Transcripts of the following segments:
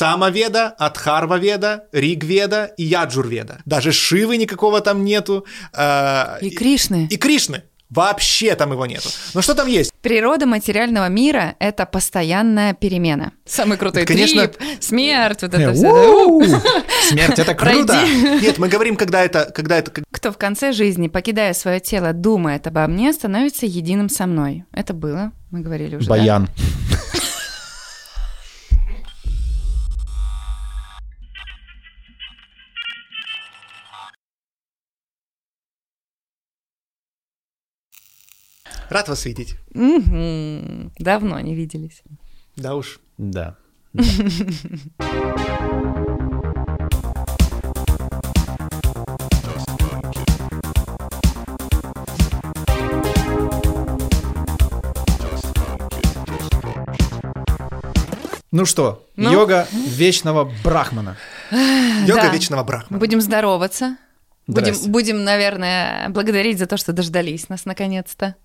Самоведа, Адхарваведа, Ригведа и Яджурведа. Даже Шивы никакого там нету. э, И Кришны. И Кришны. Вообще там его нету. Но что там есть? Природа материального мира — это постоянная перемена. Самый крутой Это, конечно- трип, смерть, вот это Э, все. Смерть, это круто! Нет, мы говорим, когда это, когда это, Кто в конце жизни, покидая свое тело, думает обо мне, становится единым со мной. Это было, мы говорили уже. да? Рад вас видеть. Мгм. Давно не виделись. Да уж. Да. Ну что, Ну? йога вечного брахмана. Йога Да. вечного брахмана. будем здороваться. Будем, будем, наверное, благодарить за то, что дождались нас наконец-то.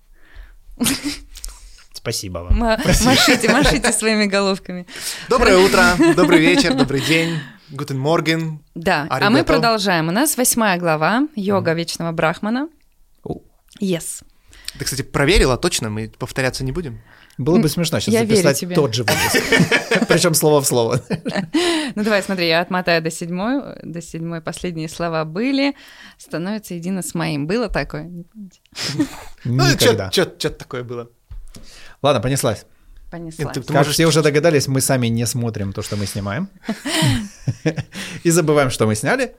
Спасибо вам. Ма- Машите, машите своими головками. Доброе утро, добрый вечер, добрый день. Guten Morgen. Да, а мы продолжаем. У нас восьмая глава «Йога вечного брахмана». Yes. Ты, кстати, проверила точно? Мы повторяться не будем? Было бы смешно сейчас Я записать тебе. тот же выпуск. Причем слово в слово. Ну давай, смотри, я отмотаю до седьмой, до седьмой последние слова были, становится едино с моим. Было такое? Не помните? Ну, Никогда. что-то такое было. Ладно, понеслась. Понеслась. Ты- ты Как можешь- все уже догадались, мы сами не смотрим то, что мы снимаем. И забываем, что мы сняли.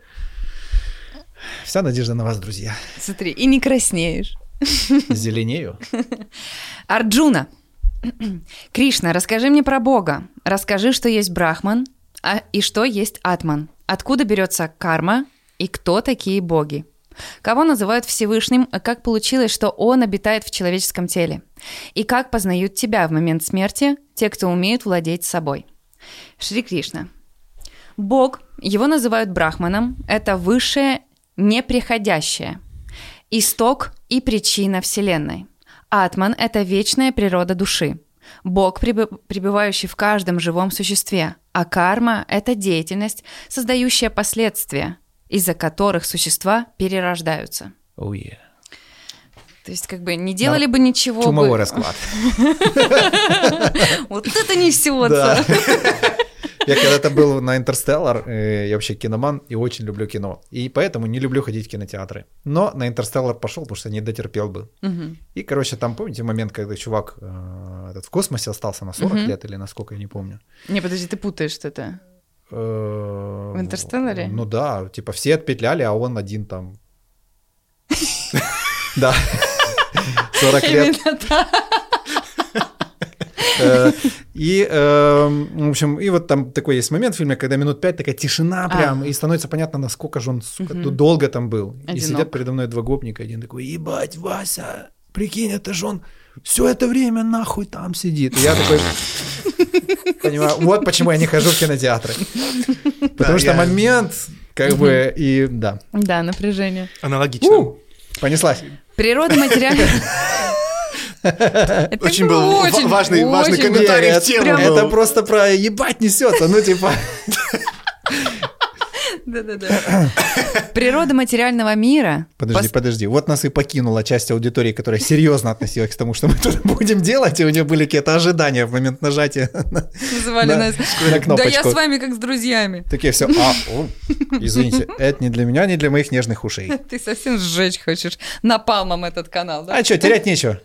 Вся надежда на вас, друзья. Смотри, и не краснеешь. Зеленею. Арджуна. Кришна, расскажи мне про Бога. Расскажи, что есть Брахман а, и что есть Атман. Откуда берется карма и кто такие боги? Кого называют Всевышним, как получилось, что он обитает в человеческом теле? И как познают тебя в момент смерти те, кто умеют владеть собой? Шри Кришна. Бог, его называют Брахманом, это высшее неприходящее, исток и причина Вселенной. Атман – это вечная природа души. Бог, пребывающий в каждом живом существе, а карма – это деятельность, создающая последствия, из-за которых существа перерождаются. Oh, yeah. То есть, как бы не делали бы ничего Чумовой бы... расклад. Вот это несется. Я когда-то был на Интерстеллар, э, я вообще киноман и очень люблю кино. И поэтому не люблю ходить в кинотеатры. Но на Интерстеллар пошел, потому что не дотерпел бы. И, короче, там, помните момент, когда чувак э, этот в космосе остался на 40 Мгм. лет или на сколько, я не помню. Не, подожди, ты путаешь что-то. В «Интерстелларе»? Ну да, типа все отпетляли, а он один там. Да. 40 лет. Э, И, э, в общем, и вот там такой есть момент в фильме, когда минут пять такая тишина прям, А. и становится понятно, насколько же он, сука, долго там был. И сидят передо мной два гопника, один такой, ебать, Вася, прикинь, это же он все это время нахуй там сидит. И я такой, понимаю, вот почему я не хожу в кинотеатры. Потому что момент, как бы, и да. Да, напряжение. Аналогично. Понеслась. Природа материального... Это Очень был очень, важный- важный очень комментарий Это- в тему. Это просто про ебать несется, ну типа. Да-да-да. Природа материального мира... Подожди, пос- подожди. Вот нас и покинула часть аудитории, которая серьезно относилась к тому, что мы тут будем делать, и у нее были какие-то ожидания в момент нажатия на, Называли на- нас... на Да я с вами как с друзьями. Такие все, а, о, извините, это не для меня, не для моих нежных ушей. Ты совсем сжечь хочешь напалмом этот канал, да? А что, терять нечего.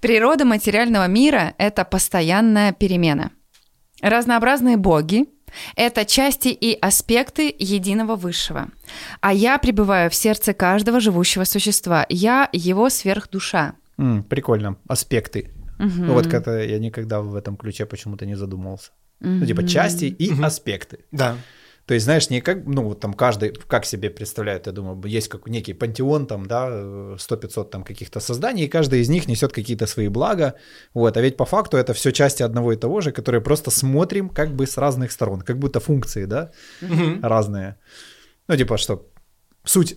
Природа материального мира – это постоянная перемена. Разнообразные боги – это части и аспекты единого высшего. А я пребываю в сердце каждого живущего существа. Я его сверхдуша. М, Прикольно. Аспекты. Мгм. Ну вот как-то я никогда в этом ключе почему-то не задумывался. Ну типа части и Мгм. аспекты. Да. То есть, знаешь, не как, ну, вот там каждый, как себе представляют, я думаю, есть как некий пантеон, там, да, 100-500 там каких-то созданий, и каждый из них несет какие-то свои блага, вот, а ведь по факту это все части одного и того же, которые просто смотрим как бы с разных сторон, как будто функции, да, Мгм. разные. Ну, типа, что суть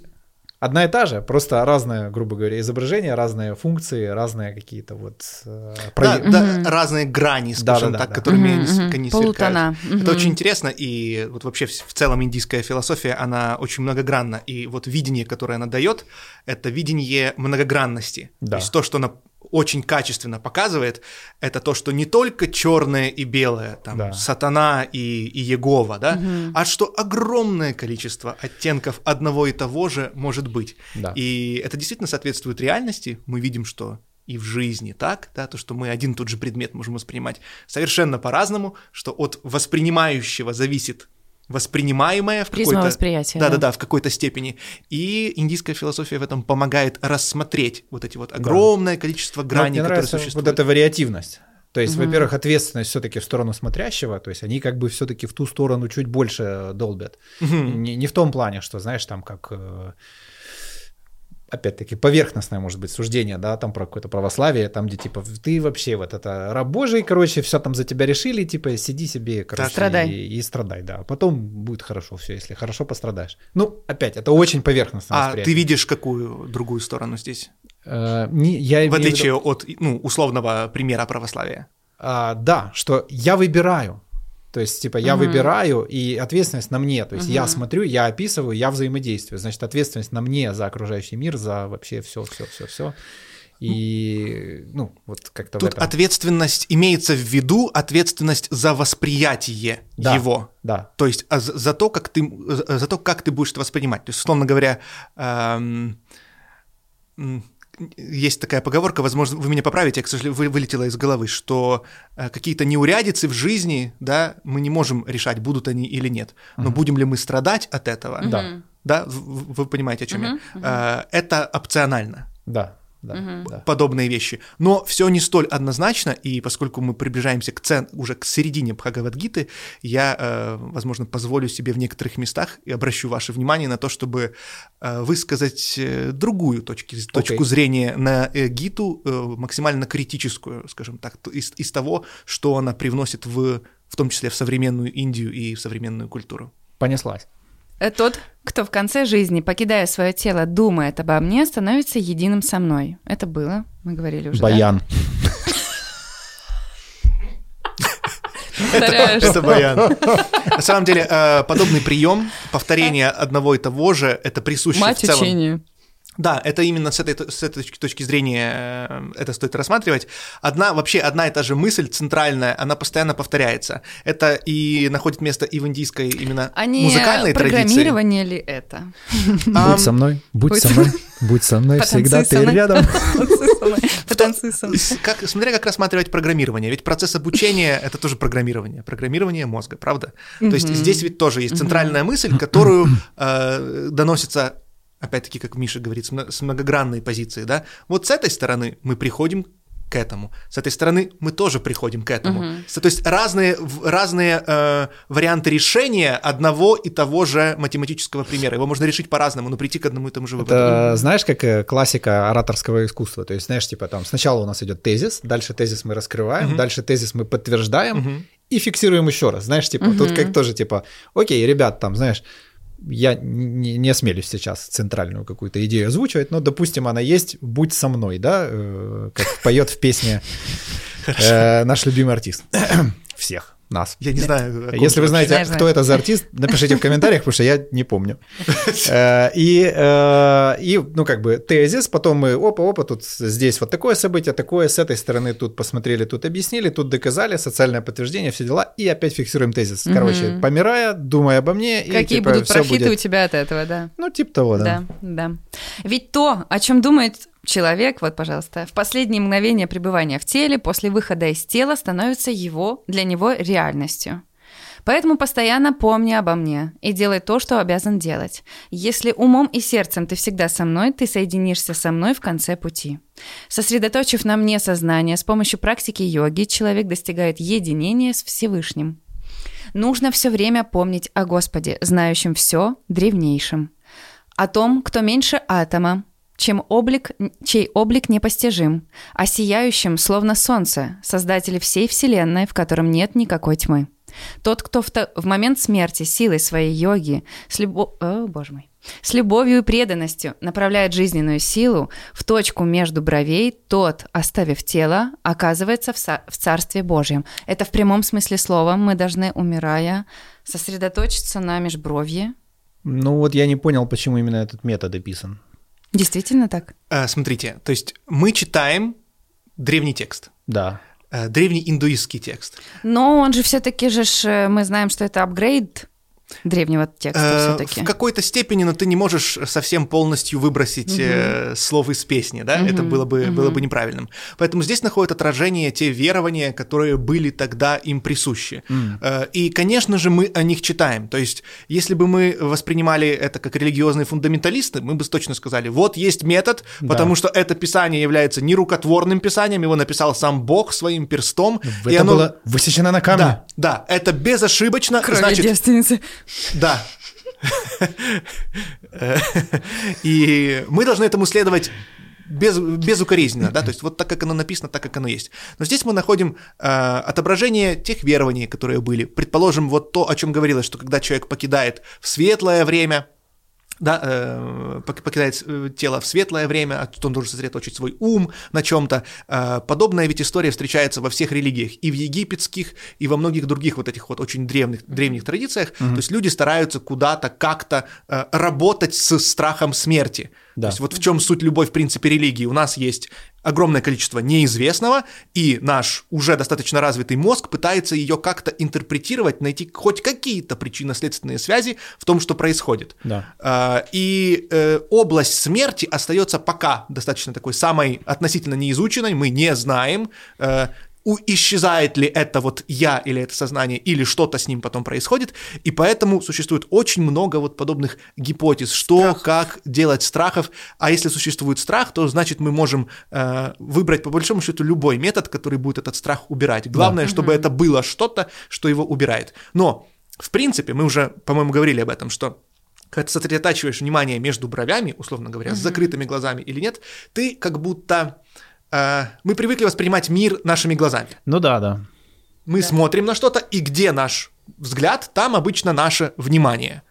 одна и та же, просто разное, грубо говоря, изображение, разные функции, разные какие-то вот... э, Да, прояв- да, разные грани, скажем Да-да-да, так, да. которыми Мгм, они, они Полутона. сверкают. Это очень интересно, и вот вообще в в целом индийская философия, она очень многогранна, и вот видение, которое она дает, это видение многогранности. Да. То есть то, что она очень качественно показывает, это то, что не только черное и белое, там, Да. сатана и, и Егова, да, а что огромное количество оттенков одного и того же может быть. Да. И это действительно соответствует реальности. Мы видим, что и в жизни так, да, то, что мы один и тот же предмет можем воспринимать совершенно по-разному, что от воспринимающего зависит воспринимаемое в какой-то... восприятия, Да, да, да. да, в какой-то степени. И индийская философия в этом помогает рассмотреть вот эти вот огромное количество Но граней, которые нравится существуют. вот эта вариативность. То есть, во-первых, ответственность все-таки в сторону смотрящего, то есть они как бы все-таки в ту сторону чуть больше долбят. Мгм. Не, не в том плане, что, знаешь, там как э, опять-таки поверхностное может быть суждение, да, там про какое-то православие, там где типа ты вообще вот это раб Божий, короче, все там за тебя решили, типа сиди себе, короче, Страдай. И, и страдай, да. Потом будет хорошо все, если хорошо пострадаешь. Ну, опять, это очень поверхностное А ты восприятие. видишь какую другую сторону здесь? Э, не- я В в виду- отличие от ну, условного примера православия. А, да, что я выбираю. То есть, типа, я выбираю, и ответственность на мне. То есть, я смотрю, я описываю, я взаимодействую. Значит, ответственность на мне за окружающий мир, за вообще все, все, все, все. И, ну, вот как-то в Тут этом. ответственность имеется в виду ответственность за восприятие Да. его. Да, То есть а за, за то, как ты, за то, как ты будешь это воспринимать. То есть, условно говоря, эм, есть такая поговорка, возможно, вы меня поправите, я, к сожалению, вы- вылетела из головы, что э, какие-то неурядицы в жизни, да, мы не можем решать, будут они или нет. Но будем ли мы страдать от этого? Да. Да, в- в- вы понимаете, о чем я. Э, Это опционально да, да, да. подобные вещи. Но все не столь однозначно, и поскольку мы приближаемся к цен, уже к середине Бхагавадгиты, я, э, возможно, позволю себе в некоторых местах и обращу ваше внимание на то, чтобы э, высказать э, другую точки, точку зрения на э, Гиту, э, максимально критическую, скажем так, из, из того, что она привносит в, в том числе в современную Индию и в современную культуру. Понеслась. Э, Тот, кто в конце жизни, покидая свое тело, думает обо мне, становится единым со мной. Это было, мы говорили уже. Баян. Повторяешь. Это баян. На самом деле, э, подобный прием, повторение одного и того же, это присуще Мать в целом. учению. Да, это именно с этой, с этой точки- зрения э, это стоит рассматривать. Одна, вообще одна и та же мысль центральная, она постоянно повторяется. Это и находит место и в индийской именно А не музыкальной традиции. программирование ли это? Будь со мной, будь будь со мной, будь со мной, всегда ты рядом. Потанцуй со мной. Потанцуй со мной. с- как, смотря как рассматривать программирование. Ведь процесс обучения — это тоже программирование. Программирование мозга, правда? То есть здесь ведь тоже есть центральная мысль, которую э, доносится, опять-таки, как Миша говорит, с мно- с многогранной позиции, да? Вот с этой стороны мы приходим к этому. С этой стороны мы тоже приходим к этому. С- То есть разные, разные э, варианты решения одного и того же математического примера. Его можно решить по-разному, но прийти к одному и тому же выводу. Это, знаешь, как э, классика ораторского искусства. То есть, знаешь, типа там сначала у нас идет тезис, дальше тезис мы раскрываем, дальше тезис мы подтверждаем и фиксируем еще раз. Знаешь, типа, тут как тоже типа, окей, ребят, там, знаешь, я не, не осмелюсь сейчас центральную какую-то идею озвучивать, но, допустим, она есть «Будь со мной», да, э, как поет в песне э, наш любимый артист. Всех нас. Я не знаю. Если вы знаете, кто это за артист, напишите в комментариях, потому что я не помню. Э, И, э, и, ну, как бы тезис, потом мы, опа-опа, тут здесь вот такое событие, такое, с этой стороны тут посмотрели, тут объяснили, тут доказали, социальное подтверждение, все дела, и опять фиксируем тезис. Короче, помирая, думая обо мне, и, Какие типа, будут профиты будет- у тебя от этого, да? Ну, типа того, да. Да, да. Ведь то, о чем думает человек, вот, пожалуйста, в последние мгновения пребывания в теле, после выхода из тела, становится его, для него реальностью. Поэтому постоянно помни обо мне и делай то, что обязан делать. Если умом и сердцем ты всегда со мной, ты соединишься со мной в конце пути. Сосредоточив на мне сознание с помощью практики йоги, человек достигает единения с Всевышним. Нужно все время помнить о Господе, знающем все, древнейшем. О том, кто меньше атома, чем облик, чей облик непостижим, о сияющем, словно солнце, создателе всей Вселенной, в котором нет никакой тьмы. Тот, кто в, в момент смерти силой своей йоги, с, любо- О, боже мой, с любовью и преданностью направляет жизненную силу в точку между бровей, тот, оставив тело, оказывается в, в Царстве Божьем. Это в прямом смысле слова. Мы должны, умирая, сосредоточиться на межбровье. Ну вот я не понял, почему именно этот метод описан. Действительно так? Э, Смотрите, то есть мы читаем древний текст, Да. э, древний индуистский текст. Но он же все-таки же, э, мы знаем, что это апгрейд древнего текста Э, все-таки. В какой-то степени, но ты не можешь совсем полностью выбросить э, слов из песни, да? Это было бы, было бы неправильным. Поэтому здесь находят отражение те верования, которые были тогда им присущи. Э, И, конечно же, мы о них читаем. То есть, если бы мы воспринимали это как религиозные фундаменталисты, мы бы точно сказали, вот есть метод, Да. потому что это писание является нерукотворным писанием, его написал сам Бог своим перстом. и Это оно- было высечено на камне. Да, да, это безошибочно, Крови значит, девственницы. Да. И мы должны этому следовать без, безукоризненно, да, то есть вот так, как оно написано, так, как оно есть. Но здесь мы находим э, отображение тех верований, которые были. Предположим, вот то, о чем говорилось, что когда человек покидает в светлое время, да, э, пок- покидает э, тело в светлое время, а тут он должен сосредоточить свой ум на чем-то. Э, подобная ведь история встречается во всех религиях, и в египетских, и во многих других вот этих вот очень древних, древних традициях. То есть люди стараются куда-то как-то э, работать с страхом смерти. Да. То есть вот в чем суть любой, в принципе, религии. У нас есть огромное количество неизвестного, и наш уже достаточно развитый мозг пытается ее как-то интерпретировать, найти хоть какие-то причинно-следственные связи в том, что происходит. Да. А, И э, область смерти остается пока достаточно такой самой относительно неизученной, мы не знаем, э, у- исчезает ли это вот я или это сознание, или что-то с ним потом происходит, и поэтому существует очень много вот подобных гипотез, что, как делать страхов, а если существует страх, то значит мы можем э, выбрать по большому счету любой метод, который будет этот страх убирать. Главное, чтобы это было что-то, что его убирает. Но, в принципе, мы уже, по-моему, говорили об этом, что когда ты сосредотачиваешь внимание между бровями, условно говоря, с закрытыми глазами или нет, ты как будто... э, мы привыкли воспринимать мир нашими глазами. Ну да, да. Мы смотрим на что-то, и где наш взгляд, там обычно наше внимание.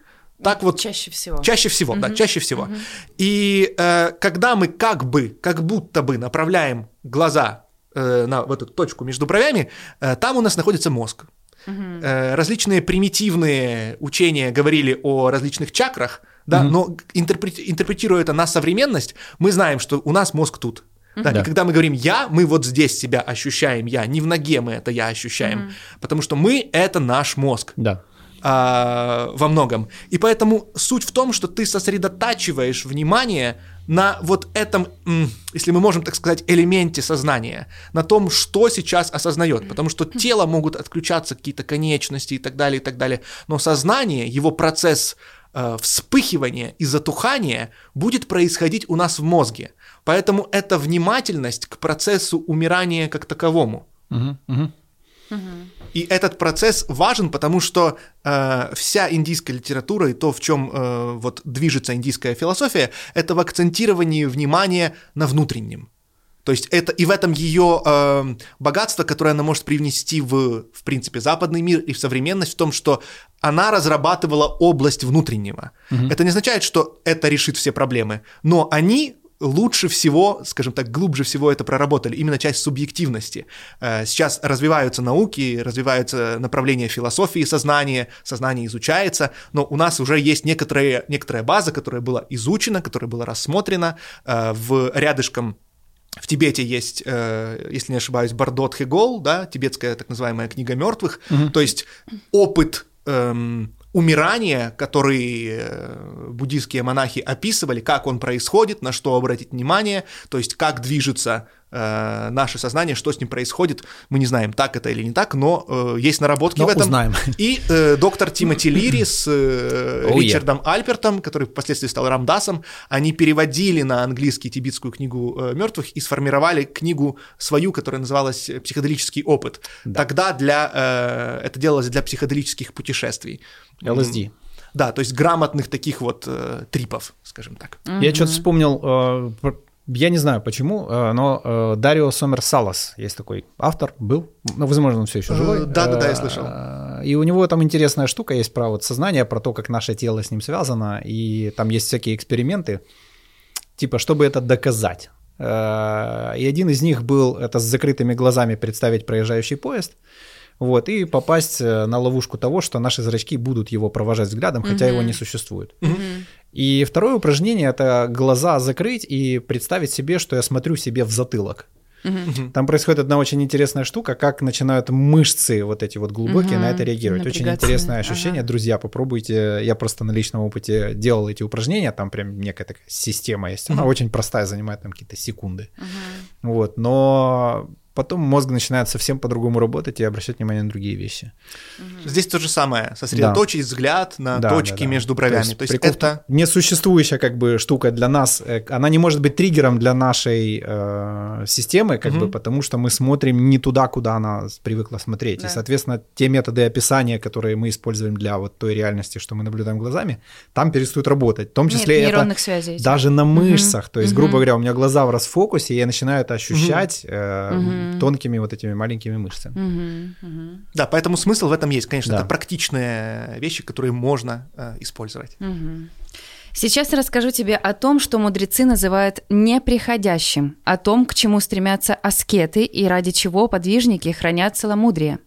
Так вот Чаще всего. Чаще всего, да, чаще всего. И э, когда мы как бы, как будто бы направляем глаза э, на в эту точку между бровями, э, там у нас находится мозг. Э, различные примитивные учения говорили о различных чакрах, да, но интерпре- интерпретируя это на современность, мы знаем, что у нас мозг тут. Да, Да. И когда мы говорим «я», мы вот здесь себя ощущаем «я», не в ноге мы это «я» ощущаем, потому что мы — это наш мозг Да. а, во многом. И поэтому суть в том, что ты сосредотачиваешь внимание на вот этом, если мы можем так сказать, элементе сознания, на том, что сейчас осознает. Потому что тело могут отключаться какие-то конечности и так далее, и так далее. Но сознание, его процесс э, вспыхивания и затухания будет происходить у нас в мозге. Поэтому это внимательность к процессу умирания как таковому. Мгм, мгм. И этот процесс важен, потому что э, вся индийская литература и то, в чем э, вот движется индийская философия, это в акцентировании внимания на внутреннем. То есть это и в этом ее э, богатство, которое она может привнести в, в принципе, западный мир и в современность, в том, что она разрабатывала область внутреннего. Это не означает, что это решит все проблемы, но они лучше всего, скажем так, глубже всего это проработали, именно часть субъективности. Э, Сейчас развиваются науки, развиваются направления философии сознания, сознание изучается, но у нас уже есть некоторые, некоторая база, которая была изучена, которая была рассмотрена э, в рядышком. В Тибете есть, э, если не ошибаюсь, Бардот Хегол, да, тибетская так называемая книга мертвых, то есть опыт эм, умирания, который э, буддийские монахи описывали, как он происходит, на что обратить внимание, то есть как движется э, наше сознание, что с ним происходит, мы не знаем, так это или не так, но э, есть наработки Но в этом. узнаем. И э, доктор Тимоти Лири с э, Oh, yeah. Ричардом Альпертом, который впоследствии стал Рамдасом, они переводили на английский тибетскую книгу мертвых и сформировали книгу свою, которая называлась «Психоделический опыт». Тогда для, э, это делалось для психоделических путешествий. LSD. Да, то есть грамотных таких вот э, трипов, скажем так. Я что-то вспомнил, э, про- я не знаю почему, э, но э, Дарио Сомер Салас есть такой автор, был, ну, возможно, он все еще Э, живой. да-да-да, я слышал. и у него там интересная штука есть про вот сознание, про то, как наше тело с ним связано, и там есть всякие эксперименты, типа, чтобы это доказать. И один из них был это с закрытыми глазами представить проезжающий поезд, вот, и попасть на ловушку того, что наши зрачки будут его провожать взглядом, хотя mm-hmm. его не существует. Mm-hmm. И второе упражнение это глаза закрыть и представить себе, что я смотрю себе в затылок. Угу. Там происходит одна очень интересная штука, как начинают мышцы вот эти вот глубокие угу. на это реагировать. Очень интересное ощущение. Ага. Друзья, попробуйте. Я просто на личном опыте делал эти упражнения. Там прям некая такая система есть. Она угу. очень простая, занимает там какие-то секунды. Угу. Вот, но потом мозг начинает совсем по-другому работать и обращать внимание на другие вещи. Здесь то же самое. Сосредоточить да. взгляд на да, точки да, да. между бровями. То есть, то есть прикол, это... Несуществующая как бы штука для нас, э, она не может быть триггером для нашей э, системы, как угу. бы, потому что мы смотрим не туда, куда она привыкла смотреть. Да. И, соответственно, те методы описания, которые мы используем для вот той реальности, что мы наблюдаем глазами, там перестают работать. В том числе Нет, это связей. даже на мышцах. Угу. То есть, грубо угу. говоря, у меня глаза в расфокусе, и я начинаю это ощущать угу. Э, угу тонкими вот этими маленькими мышцами. Угу, угу. Да, поэтому смысл в этом есть. Конечно, да. это практичные вещи, которые можно э, использовать. Угу. Сейчас расскажу тебе о том, что мудрецы называют неприходящим, о том, к чему стремятся аскеты и ради чего подвижники хранят целомудрие.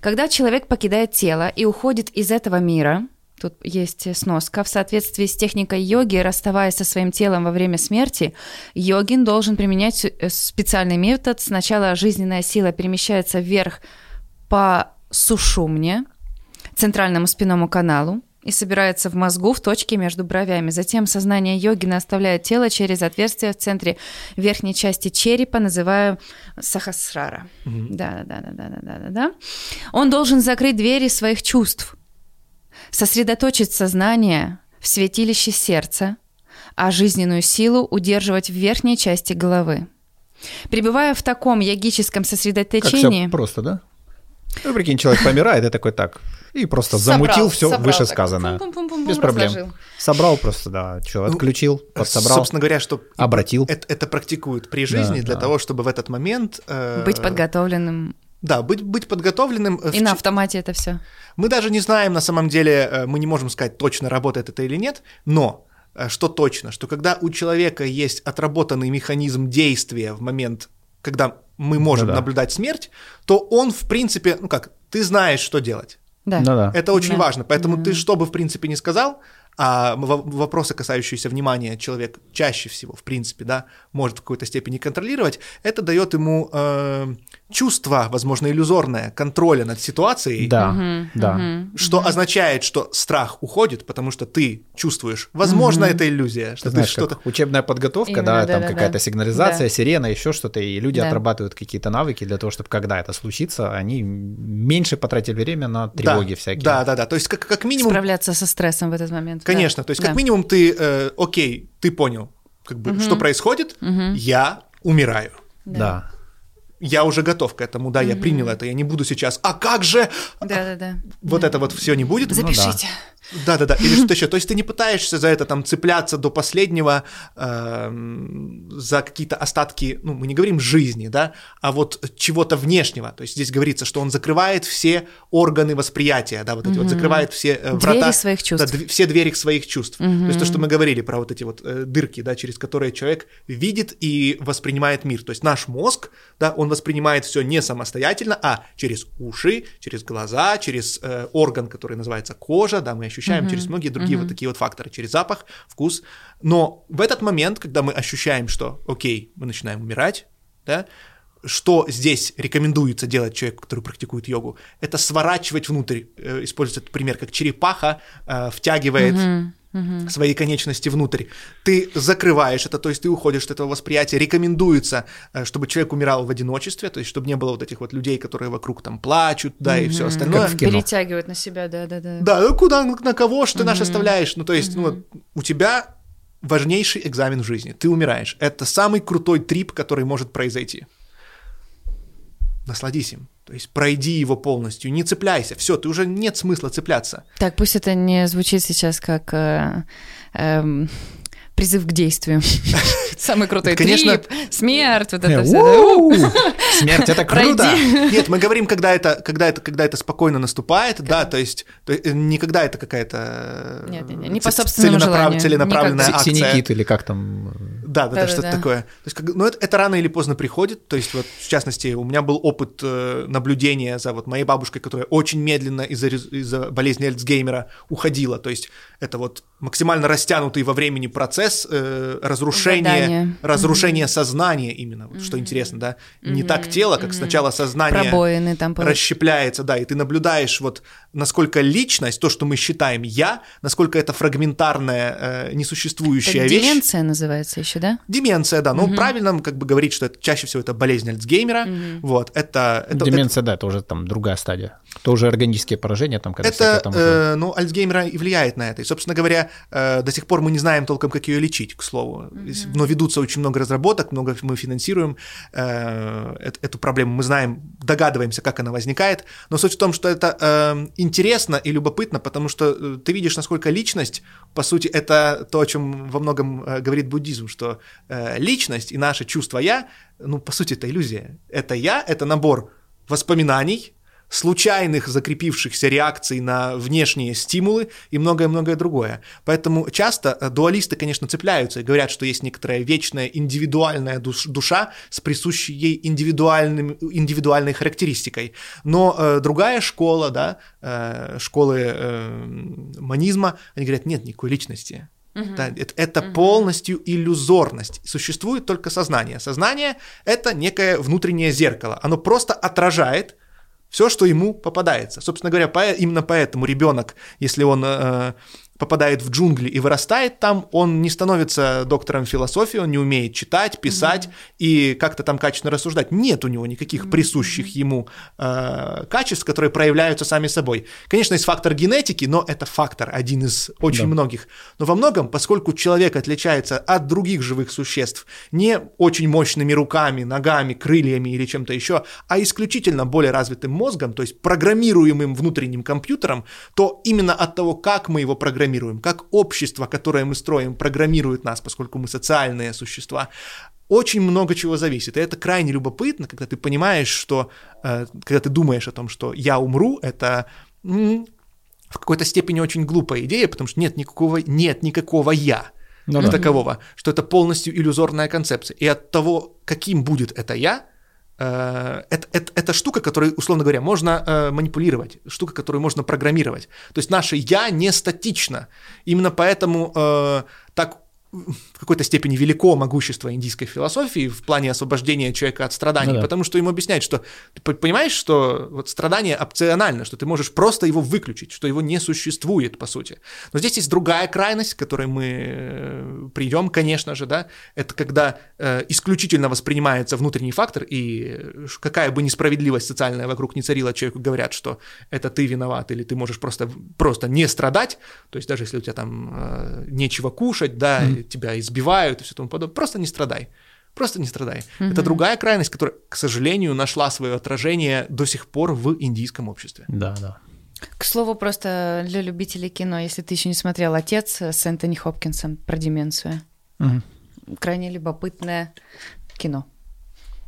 Когда человек покидает тело и уходит из этого мира, Тут есть сноска. В соответствии с техникой йоги, расставаясь со своим телом во время смерти, йогин должен применять э, специальный метод. Сначала жизненная сила перемещается вверх по сушумне, центральному спинному каналу, и собирается в мозгу в точке между бровями. Затем сознание йогина оставляет тело через отверстие в центре верхней части черепа, называя сахасрара. Да, да, да, да, да, да, да. Он должен закрыть двери своих чувств, сосредоточить сознание в святилище сердца, а жизненную силу удерживать в верхней части головы. Пребывая в таком йогическом сосредоточении... Как просто, да? Ну, прикинь, человек помирает, и такой так, и просто собрал, замутил все вышесказанное. Так, пум -пум -пум Без проблем. Разложил. Собрал просто, да, что, ну, отключил, ну, подсобрал. Собственно говоря, что обратил. Это, это практикуют при жизни да, для да. того, чтобы в этот момент... Э, Быть подготовленным да, быть, быть подготовленным. Э, И в... на автомате это все. Мы даже не знаем, на самом деле, э, мы не можем сказать, точно работает это или нет, но э, что точно, что когда у человека есть отработанный механизм действия в момент, когда мы можем ну, да. наблюдать смерть, то он, в принципе, ну как, ты знаешь, что делать. Да. Ну, да. Это очень да. важно. Поэтому да. ты, что бы, в принципе, не сказал, а вопросы, касающиеся внимания, человек чаще всего, в принципе, да, может в какой-то степени контролировать, это дает ему э, чувство, возможно, иллюзорное, контроля над ситуацией. Да, угу, да. Угу, что угу. означает, что страх уходит, потому что ты чувствуешь, возможно, угу. это иллюзия, что ты, знаешь, ты что-то... Учебная подготовка, Именно, да, да, там да, какая-то да. сигнализация, да. сирена, еще что-то, и люди да. отрабатывают какие-то навыки для того, чтобы когда это случится, они меньше потратили время на тревоги да, всякие. Да, да, да. То есть как, как минимум... Справляться со стрессом в этот момент. Конечно, да. то есть как да. минимум ты, э, окей, ты понял, как бы, угу. что происходит, угу. я умираю. Да. да. Я уже готов к этому, да, угу. я принял это, я не буду сейчас. А как же? Да, да, да. Вот да. это вот все не будет. Запишите. Ну, да. Да-да-да, или что-то еще. То есть ты не пытаешься за это там цепляться до последнего, э, за какие-то остатки, ну, мы не говорим жизни, да, а вот чего-то внешнего. То есть здесь говорится, что он закрывает все органы восприятия, да, вот эти mm-hmm. вот, закрывает все э, врата. Двери своих чувств. Да, все двери своих чувств. Mm-hmm. То есть то, что мы говорили про вот эти вот э, дырки, да, через которые человек видит и воспринимает мир. То есть наш мозг, да, он воспринимает все не самостоятельно, а через уши, через глаза, через э, орган, который называется кожа, да, мы ощущаем mm-hmm. через многие другие mm-hmm. вот такие вот факторы, через запах, вкус. Но в этот момент, когда мы ощущаем, что, окей, мы начинаем умирать, да, что здесь рекомендуется делать человеку, который практикует йогу, это сворачивать внутрь, э, используется этот пример, как черепаха э, втягивает mm-hmm угу. свои конечности внутрь. Ты закрываешь это, то есть ты уходишь от этого восприятия. Рекомендуется, э, чтобы человек умирал в одиночестве, то есть чтобы не было вот этих вот людей, которые вокруг там плачут, да, угу. и все остальное. Как в кино. Перетягивают на себя, да, да, да. Да, ну куда, на кого ж ты угу. наш оставляешь? Ну, то есть, угу. ну, у тебя важнейший экзамен в жизни. Ты умираешь. Это самый крутой трип, который может произойти. Насладись им. То есть пройди его полностью, не цепляйся, все, ты уже нет смысла цепляться. Так, пусть это не звучит сейчас как э, э, призыв к действию. Самый крутой Конечно. трип, смерть, вот это Э, все. Смерть это круто. Нет, мы говорим, когда это, когда это, когда это спокойно наступает, да, то есть, э, не когда это какая-то э, Нет, нет, нет, не по собственному целенаправ- целенаправленная акция. Синекит или как там. Да, да, да, что-то такое. То есть, ну, это, это рано или поздно приходит. То есть, вот, в частности, у меня был опыт э, наблюдения за вот моей бабушкой, которая очень медленно из-за, из-за болезни Альцгеймера уходила. То есть, это вот максимально растянутый во времени процесс э, разрушения, Гадания. разрушения сознания именно, вот, что интересно, да. Не так тело, как сначала сознание Пробоины там расщепляется, да, и ты наблюдаешь вот насколько личность, то, что мы считаем я, насколько это фрагментарная, э, несуществующая Это вещь. деменция называется еще, да? Деменция, да. Ну, правильно как бы говорить, что это чаще всего это болезнь Альцгеймера. Вот, это... это Деменция, да, это уже там другая стадия. Это уже органические поражения, там, когда это, там уже- э, ну, Альцгеймера и влияет на это. И, собственно говоря, э, до сих пор мы не знаем толком, как ее лечить, к слову. Но ведутся очень много разработок, много мы финансируем э, эт- эту проблему. Мы знаем, догадываемся, как она возникает. Но суть в том, что это э, интересно и любопытно, потому что э, ты видишь, насколько личность, по сути, это то, о чем во многом э, говорит буддизм, что э, личность и наше чувство «я», ну, по сути, это иллюзия. Это «я», это набор воспоминаний, случайных закрепившихся реакций на внешние стимулы и многое-многое другое. Поэтому часто э, дуалисты, конечно, цепляются и говорят, что есть некоторая вечная индивидуальная душ- душа с присущей ей индивидуальным, индивидуальной характеристикой. Но э, другая школа, да, э, школы э, манизма, они говорят, нет никакой личности. Да, это, это полностью иллюзорность. Существует только сознание. Сознание — это некое внутреннее зеркало. Оно просто отражает все, что ему попадается. Собственно говоря, по- именно поэтому ребенок, если он э, попадает в джунгли и вырастает там, он не становится доктором философии, он не умеет читать, писать и как-то там качественно рассуждать. Нет у него никаких присущих ему э, качеств, которые проявляются сами собой. Конечно, есть фактор генетики, но это фактор один из очень Да. многих. Но во многом, поскольку человек отличается от других живых существ не очень мощными руками, ногами, крыльями или чем-то еще, а исключительно более развитым мозгом, то есть программируемым внутренним компьютером, то именно от того, как мы его программируем, как общество, которое мы строим, программирует нас, поскольку мы социальные существа, очень много чего зависит. И это крайне любопытно, когда ты понимаешь, что, э, когда ты думаешь о том, что я умру, это м, в какой-то степени очень глупая идея, потому что нет никакого, нет никакого я Ну да. такового, что это полностью иллюзорная концепция. И от того, каким будет это я, это, это, это штука, которой, условно говоря, можно э, манипулировать, штука, которую можно программировать. То есть наше я не статично. Именно поэтому э, так в какой-то степени велико могущество индийской философии в плане освобождения человека от страданий, Ну да. потому что ему объясняют, что ты по- понимаешь, что вот страдание опционально, что ты можешь просто его выключить, что его не существует, по сути. Но здесь есть другая крайность, к которой мы э, придем, конечно же, да, это когда э, исключительно воспринимается внутренний фактор, и э, какая бы несправедливость социальная вокруг не царила, человеку говорят, что это ты виноват, или ты можешь просто, просто не страдать, то есть даже если у тебя там нечего кушать, да, и тебя избивают и все тому подобное, просто не страдай. Просто не страдай. Это другая крайность, которая, к сожалению, нашла свое отражение до сих пор в индийском обществе. Да, да. К слову, просто для любителей кино, если ты еще не смотрел «Отец» с Энтони Хопкинсом про деменцию. Мгм. Крайне любопытное кино.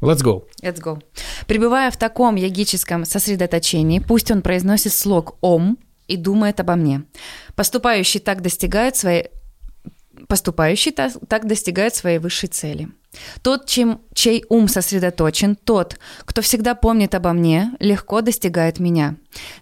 Let's go. Let's go. Пребывая в таком ягическом сосредоточении, пусть он произносит слог «Ом» и думает обо мне. Поступающий так достигает своей... Поступающий та- так достигает своей высшей цели. Тот, чем, чей ум сосредоточен, тот, кто всегда помнит обо мне, легко достигает меня.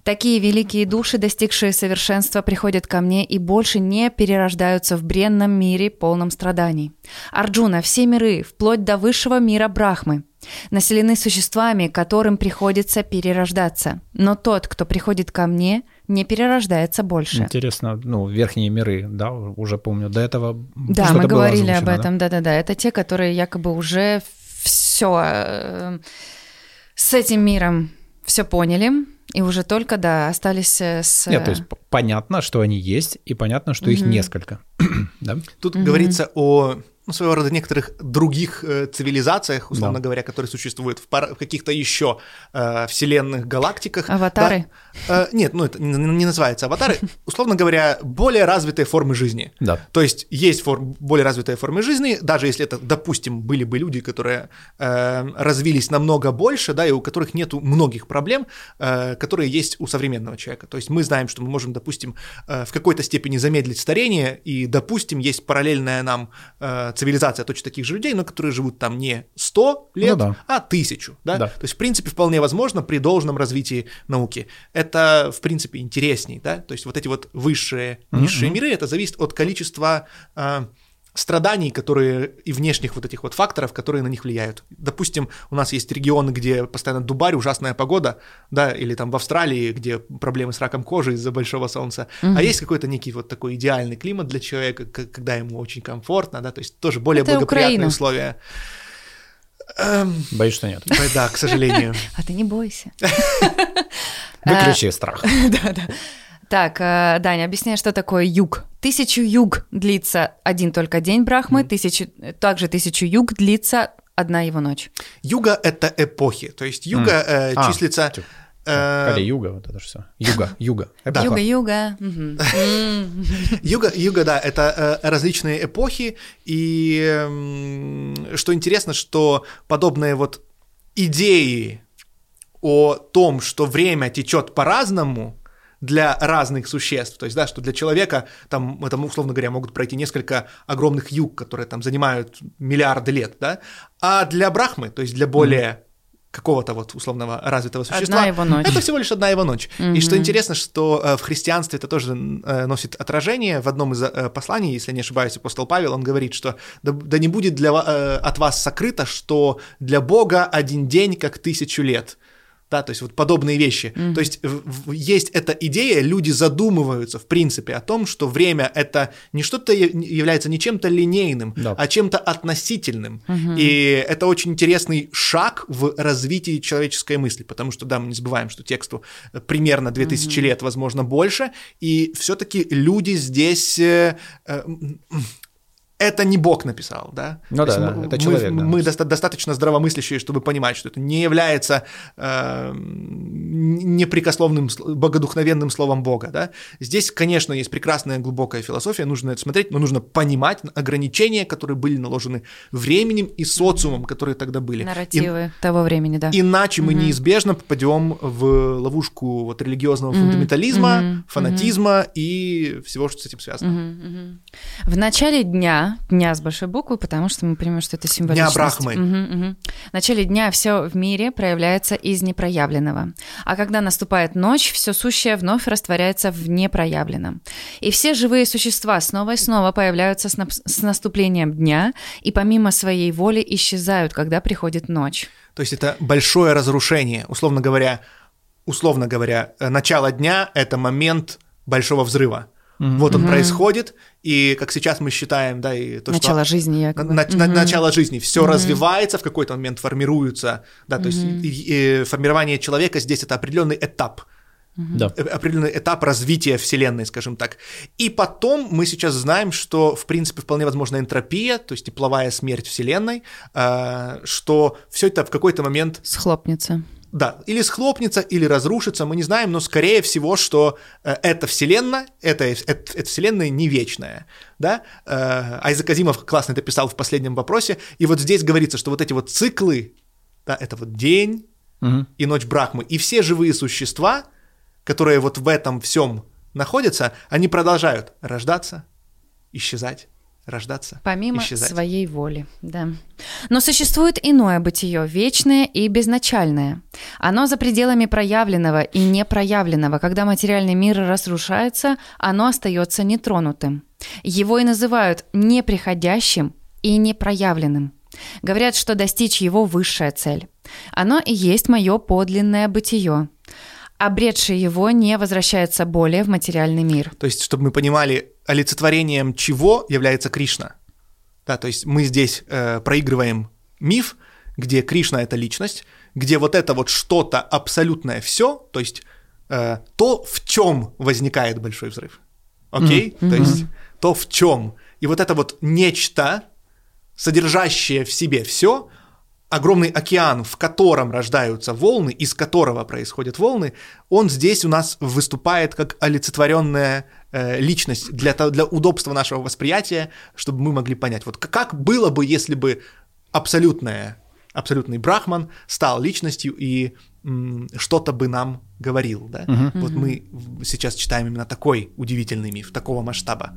Такие великие души, достигшие совершенства, приходят ко мне и больше не перерождаются в бренном мире, полном страданий. Арджуна, все миры, вплоть до высшего мира Брахмы, населены существами, которым приходится перерождаться. Но тот, кто приходит ко мне, не перерождается больше. Интересно, ну, верхние миры, да, уже помню, до этого Да, мы говорили об этом, да-да-да. Это те, которые якобы уже все с этим миром все поняли, и уже только, да, остались э, с... Нет, то есть понятно, что они есть, и понятно, что их Мгм. несколько. да? Тут говорится о, ну, своего рода некоторых других э, цивилизациях, условно да. говоря, которые существуют в, пар- в каких-то еще э, вселенных, галактиках. Аватары? Да, э, нет, ну это не, не называется аватары. Условно говоря, более развитые формы жизни. Да. То есть есть форм, более развитые формы жизни, даже если это, допустим, были бы люди, которые э, развились намного больше, да, и у которых нету многих проблем, э, которые есть у современного человека. То есть мы знаем, что мы можем, допустим, э, в какой-то степени замедлить старение, и, допустим, есть параллельная нам э, цивилизация точно таких же людей, но которые живут там не 100 лет, ну, да. а 1000. Да? Да. То есть, в принципе, вполне возможно при должном развитии науки. Это, в принципе, интересней. Да? То есть, вот эти вот высшие, низшие mm-hmm. миры, это зависит от количества э, страданий, которые и внешних вот этих вот факторов, которые на них влияют. Допустим, у нас есть регионы, где постоянно дубарь, ужасная погода, да, или там в Австралии, где проблемы с раком кожи из-за большого солнца, угу. а есть какой-то некий вот такой идеальный климат для человека, когда ему очень комфортно, да, то есть тоже более Это благоприятные Украина. условия. Эм... Боюсь, что нет. Да, к сожалению. А ты не бойся. Выключи страх. Да, да. Так, э, Даня, объясняй, что такое юг. Тысячу юг длится один только день Брахмы, mm. тысячу, также тысячу юг длится одна его ночь. Юга — это эпохи, то есть юга mm. э, а, числится... Э... Кали-юга, вот это же все. Юга, юга. Юга-юга. Юга-юга, да, это э, различные эпохи, и что интересно, что подобные вот идеи о том, что время течет по-разному, для разных существ. То есть, да, что для человека там, это, условно говоря, могут пройти несколько огромных юг, которые там занимают миллиарды лет, да, а для Брахмы, то есть для более какого-то вот условного развитого существа. Одна его ночь. Это всего лишь одна его ночь. Mm-hmm. И что интересно, что э, в христианстве это тоже э, носит отражение. В одном из э, посланий, если не ошибаюсь, апостол Павел, он говорит, что да, да не будет для, от вас сокрыто, что для Бога один день как тысячу лет да, то есть вот подобные вещи. Mm-hmm. То есть есть эта идея, люди задумываются в принципе о том, что время это не что-то является не чем-то линейным, да. а чем-то относительным. Mm-hmm. И это очень интересный шаг в развитии человеческой мысли, потому что, да, мы не забываем, что тексту примерно 2000 mm-hmm. лет, возможно, больше, и все-таки люди здесь э, э, это не Бог написал, да? Ну да, да, мы, это человек. Мы, да. мы доста- достаточно здравомыслящие, чтобы понимать, что это не является э, непрекословным, богодухновенным словом Бога, да? Здесь, конечно, есть прекрасная глубокая философия, нужно это смотреть, но нужно понимать ограничения, которые были наложены временем и социумом, которые тогда были. Нарративы и, того времени, да. Иначе угу. мы неизбежно попадем в ловушку вот религиозного угу. фундаментализма, угу. фанатизма угу. и всего, что с этим связано. Угу. Угу. В начале дня дня, с большой буквы, потому что мы понимаем, что это символичность. Дня Брахмы. Угу, угу. В начале дня все в мире проявляется из непроявленного. А когда наступает ночь, все сущее вновь растворяется в непроявленном. И все живые существа снова и снова появляются с, на... с наступлением дня и помимо своей воли исчезают, когда приходит ночь. То есть это большое разрушение, условно говоря, условно говоря, э, начало дня — это момент большого взрыва. Mm-hmm. Вот он mm-hmm. происходит, и как сейчас мы считаем, да, и то, начало что... жизни, якобы. На, mm-hmm. начало жизни, все mm-hmm. развивается, в какой-то момент формируется, да, то mm-hmm. есть и, и формирование человека здесь это определенный этап. Да. определенный этап развития Вселенной, скажем так. И потом мы сейчас знаем, что, в принципе, вполне возможна энтропия, то есть тепловая смерть Вселенной, э, что все это в какой-то момент... Схлопнется. Да, или схлопнется, или разрушится, мы не знаем, но скорее всего, что э, эта вселенная, эта, эта, эта вселенная не вечная, да? Э, Айзек Азимов классно это писал в последнем вопросе, и вот здесь говорится, что вот эти вот циклы, да, это вот день угу. и ночь Брахмы, и все живые существа, которые вот в этом всем находятся, они продолжают рождаться, исчезать, рождаться. Помимо исчезать. своей воли, да. Но существует иное бытие, вечное и безначальное. Оно за пределами проявленного и непроявленного. Когда материальный мир разрушается, оно остается нетронутым. Его и называют неприходящим и непроявленным. Говорят, что достичь его высшая цель. Оно и есть мое подлинное бытие обретший его не возвращается более в материальный мир. То есть, чтобы мы понимали, олицетворением чего является Кришна. Да, то есть мы здесь э, проигрываем миф, где Кришна это личность, где вот это вот что-то абсолютное все, то есть э, то, в чем возникает большой взрыв. Окей? Okay? Mm-hmm. То есть то, в чем. И вот это вот нечто, содержащее в себе все, огромный океан, в котором рождаются волны, из которого происходят волны, он здесь у нас выступает как олицетворенная э, личность для, для удобства нашего восприятия, чтобы мы могли понять, вот как было бы, если бы абсолютное, абсолютный брахман стал личностью и что-то бы нам говорил, да? Угу. Вот мы сейчас читаем именно такой удивительный миф, такого масштаба.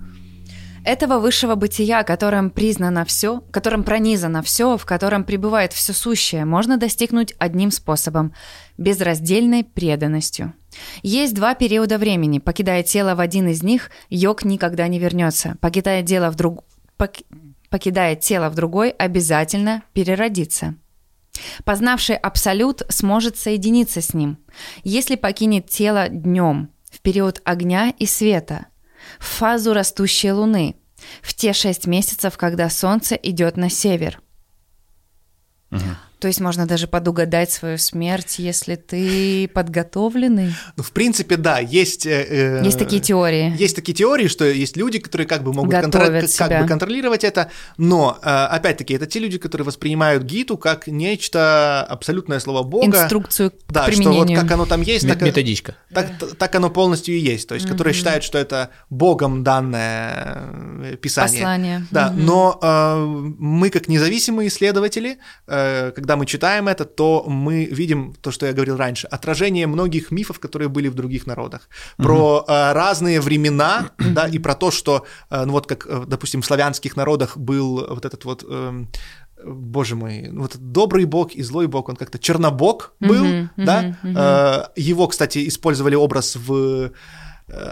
Этого высшего бытия, которым признано все, которым пронизано все, в котором пребывает все сущее, можно достигнуть одним способом – безраздельной преданностью. Есть два периода времени. Покидая тело в один из них, йог никогда не вернется. Покидая, дело в друг... Пок... Покидая тело в другой, обязательно переродится. Познавший абсолют сможет соединиться с ним. Если покинет тело днем, в период огня и света – в фазу растущей луны, в те шесть месяцев, когда Солнце идет на север. Угу. То есть можно даже подугадать свою смерть, если ты подготовленный. Ну, в принципе, да, есть... Э, э есть такие теории. Есть такие теории, что есть люди, которые как бы могут контр... как бы контролировать это, но, э, опять-таки, это те люди, которые воспринимают гиту как нечто абсолютное слово Бога. Инструкцию к Да, применению. что вот как оно там есть, так, методичка. Так, так оно полностью и есть. То есть, mm-hmm. которые считают, что это Богом данное э, писание. Послание. Да, mm-hmm. но э, мы как независимые исследователи, э, когда когда мы читаем это, то мы видим то, что я говорил раньше, отражение многих мифов, которые были в других народах, про угу. э, разные времена, да, и про то, что, э, ну вот как, э, допустим, в славянских народах был вот этот вот э, боже мой, ну вот добрый бог и злой бог, он как-то чернобог был, mm-hmm, да, mm-hmm. его, кстати, использовали образ в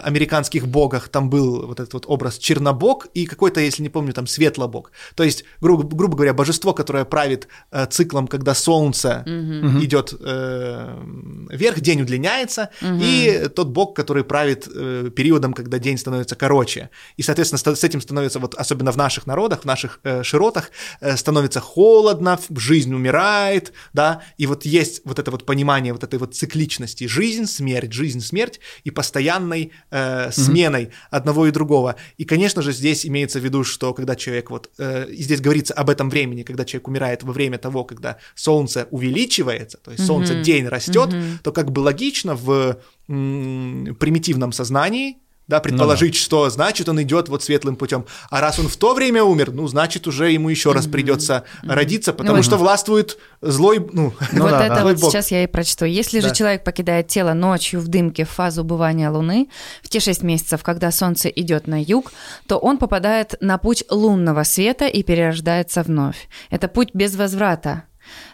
американских богах там был вот этот вот образ Чернобог и какой-то, если не помню, там Светлобог. То есть, грубо, грубо говоря, божество, которое правит э, циклом, когда солнце угу. идет э, вверх, день удлиняется, угу. и тот бог, который правит э, периодом, когда день становится короче. И, соответственно, с этим становится, вот особенно в наших народах, в наших э, широтах, э, становится холодно, жизнь умирает, да, и вот есть вот это вот понимание вот этой вот цикличности жизнь, смерть, жизнь, смерть и постоянной э, сменой mm-hmm. одного и другого. И, конечно же, здесь имеется в виду, что когда человек вот, э, здесь говорится об этом времени, когда человек умирает во время того, когда солнце увеличивается, то есть mm-hmm. солнце день растет, mm-hmm. то как бы логично в примитивном сознании да, предположить, ну, да. что значит он идет вот светлым путем. А раз он в то время умер, ну, значит, уже ему еще раз придется mm-hmm. родиться, потому ну, что властвует злой, ну, ну вот да, это да. вот сейчас я и прочту. Если да. же человек покидает тело ночью в дымке в фазу бывания Луны, в те шесть месяцев, когда Солнце идет на юг, то он попадает на путь лунного света и перерождается вновь. Это путь без возврата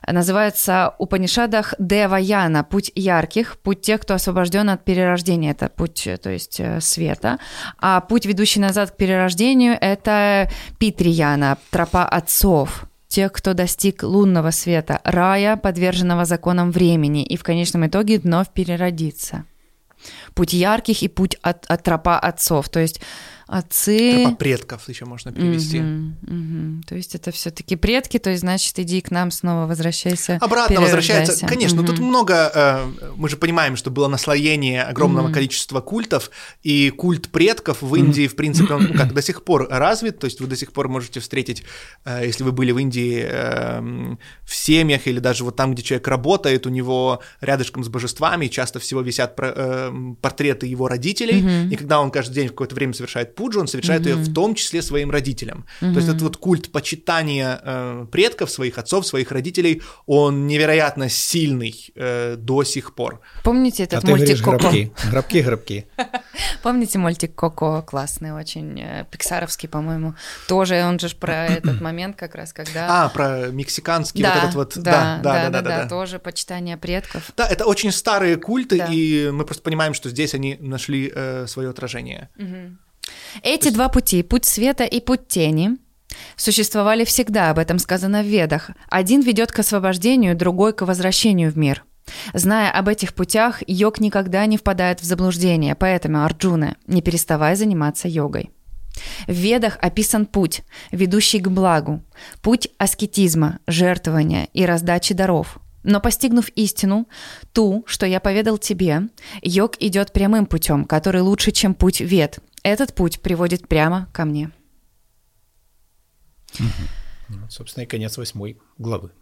называется у Панишадах Деваяна, путь ярких, путь тех, кто освобожден от перерождения, это путь, э, то есть э, света, а путь, ведущий назад к перерождению, это Питрияна, тропа отцов, тех, кто достиг лунного света, рая, подверженного законам времени, и в конечном итоге вновь переродиться. Путь ярких и путь от, от тропа отцов, то есть отцы. Тропа предков еще можно перевести. Угу, угу. То есть это все-таки предки, то есть значит иди к нам снова, возвращайся. Обратно возвращается. Конечно, угу. тут много. Э, мы же понимаем, что было наслоение огромного угу. количества культов, и культ предков в Индии, угу. в принципе, он ну, как до сих пор развит. То есть вы до сих пор можете встретить, э, если вы были в Индии, э, в семьях или даже вот там, где человек работает, у него рядышком с божествами часто всего висят портреты его родителей, угу. и когда он каждый день в какое-то время совершает пуджу, он совершает mm-hmm. ее в том числе своим родителям. Mm-hmm. То есть этот вот культ почитания э, предков, своих отцов, своих родителей, он невероятно сильный э, до сих пор. Помните этот а мультик Коко? Гробки, гробки, гробки. Помните мультик Коко, классный очень, э, пиксаровский, по-моему, тоже, он же про этот момент как раз, когда... А, про мексиканский да, вот этот вот... Да, да, да, да, да, тоже почитание предков. Да, это очень старые культы, да. и мы просто понимаем, что здесь они нашли э, свое отражение. Эти два пути, путь света и путь тени, существовали всегда, об этом сказано в Ведах. Один ведет к освобождению, другой к возвращению в мир. Зная об этих путях, йог никогда не впадает в заблуждение, поэтому, Арджуна, не переставай заниматься йогой. В Ведах описан путь, ведущий к благу, путь аскетизма, жертвования и раздачи даров. Но постигнув истину, ту, что я поведал тебе, йог идет прямым путем, который лучше, чем путь вед, этот путь приводит прямо ко мне. Вот, собственно, и конец восьмой главы.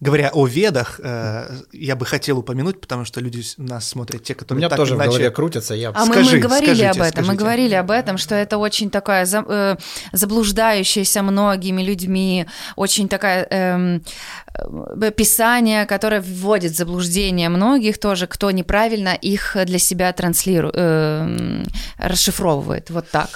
Говоря о ведах, э, я бы хотел упомянуть, потому что люди нас смотрят, те, У которые меня так тоже в иначе... голове крутятся, я... А мы, Скажи, мы говорили скажите, об этом, скажите. мы говорили об этом, что это очень такая за- э, заблуждающаяся многими людьми, очень такая эм, э, писание, которое вводит в заблуждение многих тоже, кто неправильно их для себя транслирует, эм, расшифровывает, вот так.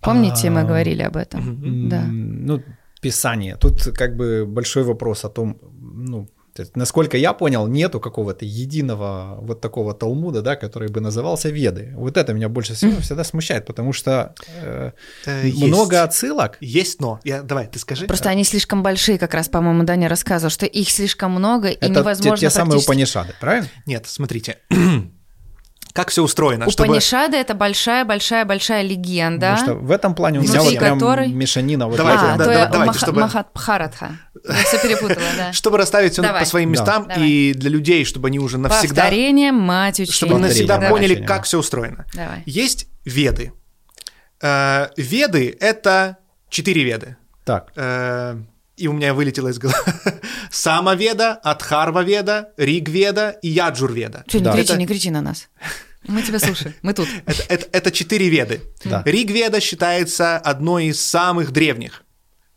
Помните, мы А, говорили об этом? Да. Ну, Писание. Тут как бы большой вопрос о том, ну, есть, насколько я понял, нету какого-то единого вот такого Талмуда, да, который бы назывался Веды. Вот это меня больше всего всегда смущает, потому что э, Э, есть. много отсылок. Есть но. Я, давай, ты скажи. Просто они слишком большие, как раз, по-моему, Даня рассказывал, что их слишком много, и Это те, невозможно те самые практически- Упанишады, правильно? Нет, смотрите. Как все устроено? чтобы- Упанишады — это большая-большая-большая легенда. Потому что в этом плане у меня вот прям которой- мешанина. Вот Давайте, а, да, да, я давайте, Маха- чтобы- Махабхаратха. Я все перепутала, да. Чтобы расставить все Давай. по своим Да. местам Давай. и для людей, чтобы они уже навсегда, Повторение, мать учения. чтобы навсегда поняли, да. как все устроено. Давай. Есть веды. Э, Веды — это четыре веды. Так, Э, И у меня вылетело из головы. Самоведа, Адхарва-веда, Ригведа и Яджур-веда. Что, не Да. кричи, Это- не кричи на нас. Мы тебя слушаем, мы тут. Это, это- это четыре веды. Да. Ригведа считается одной из самых древних.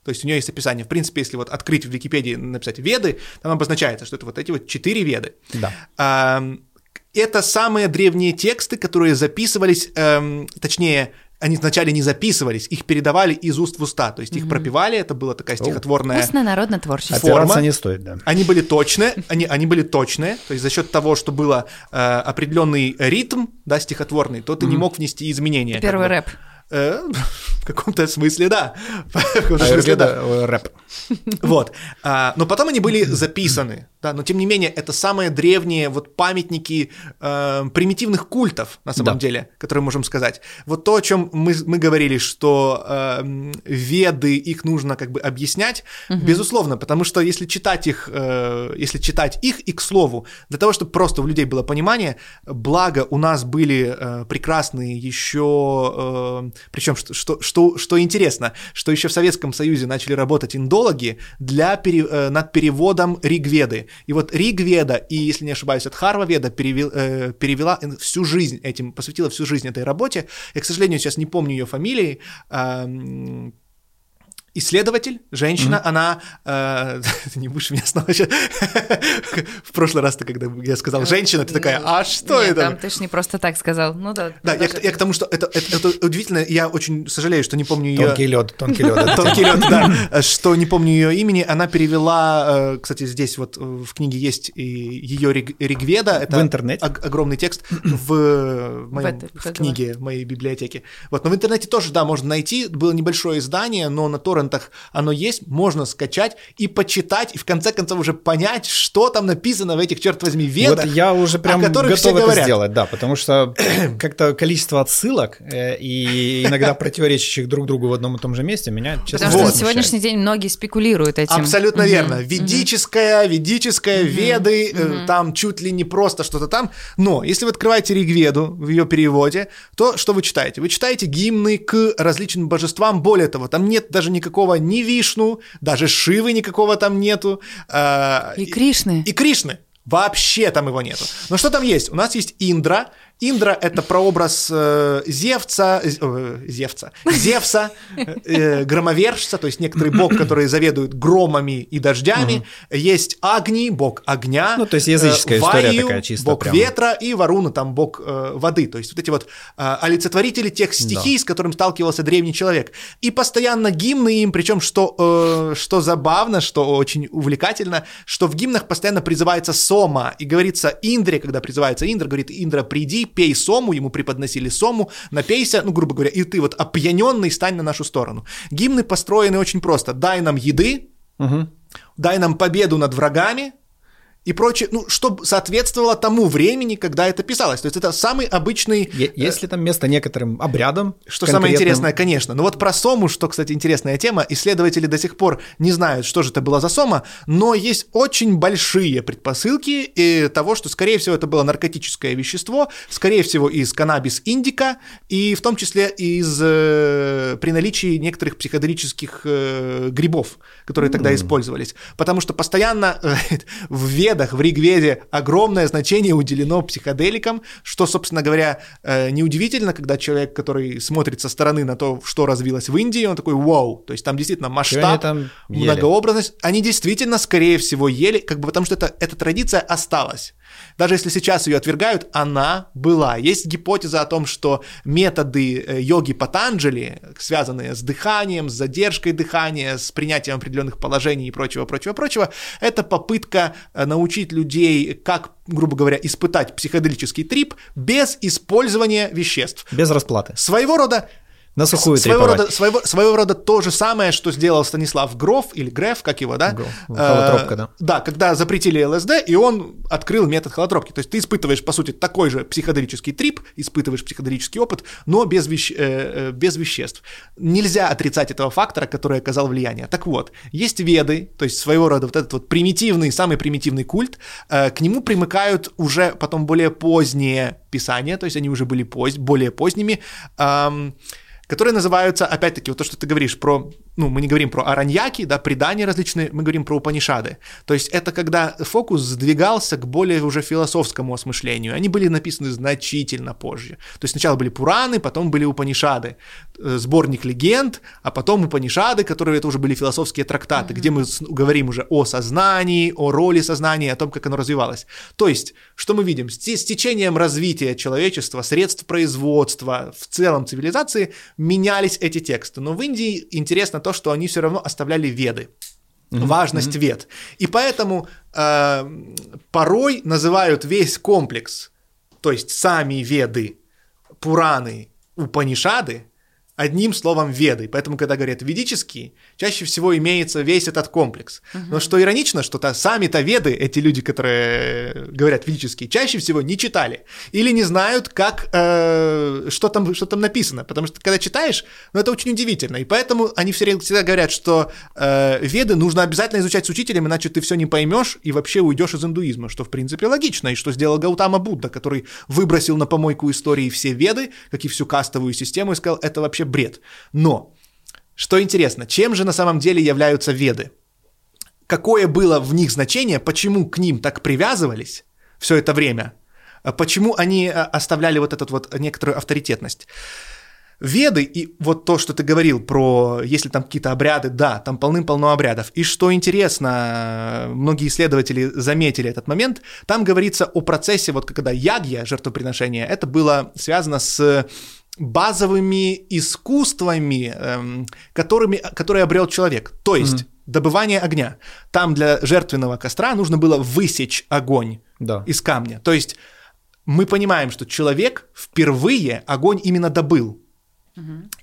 То есть у нее есть описание. В принципе, если вот открыть в Википедии, написать веды, там обозначается, что это вот эти вот четыре веды. да. Ам, Это самые древние тексты, которые записывались, эм, точнее, они вначале не записывались, их передавали из уст в уста, то есть их пропевали, это была такая стихотворная... Устно народно творчество. Форма. Отираться не стоит, да. Они были точные, они, они были точные, то есть за счет того, что был определенный ритм, да, стихотворный, то ты не мог внести изменения. Первый бы. рэп. Э, в каком-то смысле, да. В каком-то смысле, да. Э, рэп. Вот. А, но потом они были записаны, да, но тем не менее это самые древние вот памятники э, примитивных культов, на самом Да. деле, которые можем сказать. Вот то, о чем мы, мы говорили, что э, веды, их нужно как бы объяснять, безусловно, потому что если читать их, э, если читать их и к слову, для того, чтобы просто у людей было понимание, благо у нас были э, прекрасные еще, причем что, что, что, что интересно, что еще в Советском Союзе начали работать индологи для пере- э, над переводом Ригведы. И вот Ригведа и, если не ошибаюсь, от Харваведа перевел, э, перевела всю жизнь этим, посвятила всю жизнь этой работе. Я, к сожалению, сейчас не помню ее фамилии. м, исследователь, женщина, она... э, ты не будешь меня снова сейчас... В прошлый раз, ты, когда я сказал женщина, ты такая, а что Нет, это? там ты ж не просто так сказал. Ну да. Да, я, к- я к тому, что это, это, это удивительно, я очень сожалею, что не помню ее... Тонкий лед, тонкий лед. Тонкий лед, да, что не помню ее имени, она перевела, э, кстати, здесь вот э, в книге есть и ее Риг- Ригведа, это В интернете? ог- огромный текст в, моем- этой, в книге, в моей библиотеке. Вот, но в интернете тоже, да, можно найти, было небольшое издание, но на торрентах оно есть, можно скачать и почитать, и в конце концов уже понять, что там написано в этих, черт возьми, ведах, Вот я уже прям о которых все готов это говорят. сделать, да, потому что как-то количество отсылок э, и иногда противоречащих друг другу в одном и том же месте меня, честно Потому что на сегодняшний день многие спекулируют этим. Абсолютно верно. Ведическая, ведическая, веды, э, там чуть ли не просто что-то там. Но если вы открываете Ригведу в ее переводе, то что вы читаете? Вы читаете гимны к различным божествам. Более того, там нет даже никакого ни Вишну, даже Шивы никакого там нету. э, И Кришны. И Кришны. Вообще там его нету. Но что там есть? У нас есть Индра. Индра — это прообраз э, Зевца, э, э, Зевца, Зевса, э, громовержца, то есть некоторый бог, который заведует громами и дождями. Есть Агни, бог огня. Ну, то есть языческая э, история Ваю, такая чисто Бог прям. ветра и Варуна, там бог э, воды. То есть вот эти вот э, олицетворители тех стихий, с которым сталкивался древний человек. И постоянно гимны им, причем что, э, что забавно, что очень увлекательно, что в гимнах постоянно призывается Сома. И говорится Индре, когда призывается Индра, говорит, Индра, приди, пей Сому, ему преподносили Сому, напейся, ну, грубо говоря, и ты вот опьяненный стань на нашу сторону. Гимны построены очень просто. Дай нам еды, Мгм. дай нам победу над врагами, и прочее, ну, чтобы соответствовало тому времени, когда это писалось. То есть это самый обычный... Е- Есть ли там место некоторым обрядам? Что самое интересное, конечно. Но вот про сому, что, кстати, интересная тема, исследователи до сих пор не знают, что же это было за сома, но есть очень большие предпосылки и того, что, скорее всего, это было наркотическое вещество, скорее всего, из каннабис индика, и в том числе из э, при наличии некоторых психоделических э, грибов, которые тогда использовались. Потому что постоянно э, в ведах, в Ригведе огромное значение уделено психоделикам, что, собственно говоря, э, неудивительно, когда человек, который смотрит со стороны на то, что развилось в Индии, он такой «Вау!» То есть там действительно масштаб, там ели? многообразность. Они действительно, скорее всего, ели, как бы потому что это, эта традиция осталась. Даже если сейчас ее отвергают, она была. Есть гипотеза о том, что методы э, йоги Патанджали, связанные с дыханием, с задержкой дыхания, с принятием определенных положений и прочего, прочего, прочего, это попытка э, научить людей, как, грубо говоря, испытать психоделический трип без использования веществ. Без расплаты. Своего рода На сухую своего рода, своего, своего рода то же самое, что сделал Станислав Гроф или Греф, как его, да? Гроф. Э, Холотропка, да. Да, когда запретили ЛСД, и он открыл метод холотропки. То есть ты испытываешь, по сути, такой же психоделический трип, испытываешь психоделический опыт, но без, вещ- э, э, без веществ. Нельзя отрицать этого фактора, который оказал влияние. Так вот, есть веды, то есть своего рода вот этот вот примитивный, самый примитивный культ, к нему примыкают уже потом более поздние писания, то есть они уже были поз- более поздними, которые называются, опять-таки, вот то, что ты говоришь про, ну, мы не говорим про араньяки, да, предания различные, мы говорим про упанишады. То есть это когда фокус сдвигался к более уже философскому осмыслению. Они были написаны значительно позже. То есть сначала были Пураны, потом были Упанишады, э, сборник легенд, а потом Упанишады, которые это уже были философские трактаты, где мы говорим уже о сознании, о роли сознания, о том, как оно развивалось. То есть, что мы видим? С течением развития человечества, средств производства, в целом цивилизации, менялись эти тексты. Но в Индии интересно то, что они все равно оставляли веды. Важность вед. И поэтому э, порой называют весь комплекс, то есть сами веды, Пураны, Упанишады, одним словом веды. Поэтому, когда говорят ведические, чаще всего имеется весь этот комплекс. Но что иронично, что -то сами-то веды, эти люди, которые говорят ведические, чаще всего не читали. Или не знают, как, э, что, там, что там написано. Потому что, когда читаешь, ну, это очень удивительно. И поэтому они все- всегда говорят, что э, веды нужно обязательно изучать с учителем, иначе ты все не поймешь и вообще уйдешь из индуизма, что, в принципе, логично. И что сделал Гаутама Будда, который выбросил на помойку истории все веды, как и всю кастовую систему, и сказал, это вообще бред. Но, что интересно, чем же на самом деле являются веды? Какое было в них значение, почему к ним так привязывались все это время? А Почему они а, оставляли вот эту вот некоторую авторитетность? Веды и вот то, что ты говорил про, если там какие-то обряды, да, там полным-полно обрядов. И что интересно, многие исследователи заметили этот момент, там говорится о процессе, вот когда ягья, жертвоприношение, это было связано с базовыми искусствами, эм, которыми, которые обрел человек. То есть добывание огня. Там для жертвенного костра нужно было высечь огонь Да. из камня. То есть мы понимаем, что человек впервые огонь именно добыл.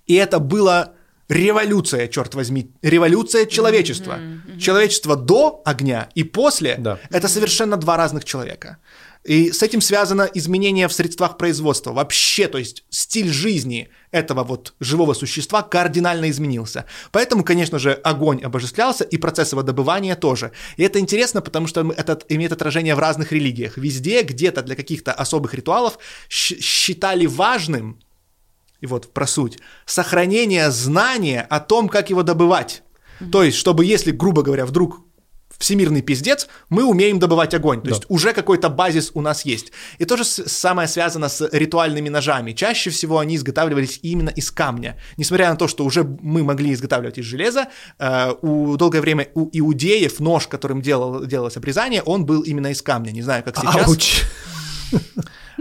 И это была революция, черт возьми, революция человечества. Человечество до огня и после Да. это совершенно два разных человека. И с этим связано изменение в средствах производства. Вообще, то есть стиль жизни этого вот живого существа кардинально изменился. Поэтому, конечно же, огонь обожествлялся, и процесс его добывания тоже. И это интересно, потому что это имеет отражение в разных религиях. Везде, где-то для каких-то особых ритуалов считали важным, и вот про суть, сохранение знания о том, как его добывать. То есть, чтобы если, грубо говоря, вдруг всемирный пиздец, мы умеем добывать огонь. То Да. есть уже какой-то базис у нас есть. И то же самое связано с ритуальными ножами. Чаще всего они изготавливались именно из камня. Несмотря на то, что уже мы могли изготавливать из железа, э, у долгое время у иудеев нож, которым делал, делалось обрезание, он был именно из камня. Не знаю, как сейчас. Ауч.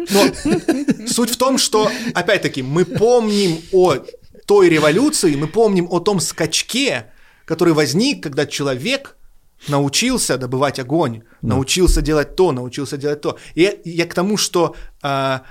Но суть в том, что, опять-таки, мы помним о той революции, мы помним о том скачке, который возник, когда человек научился добывать огонь, научился делать то, научился делать то. И я, я к тому, что а,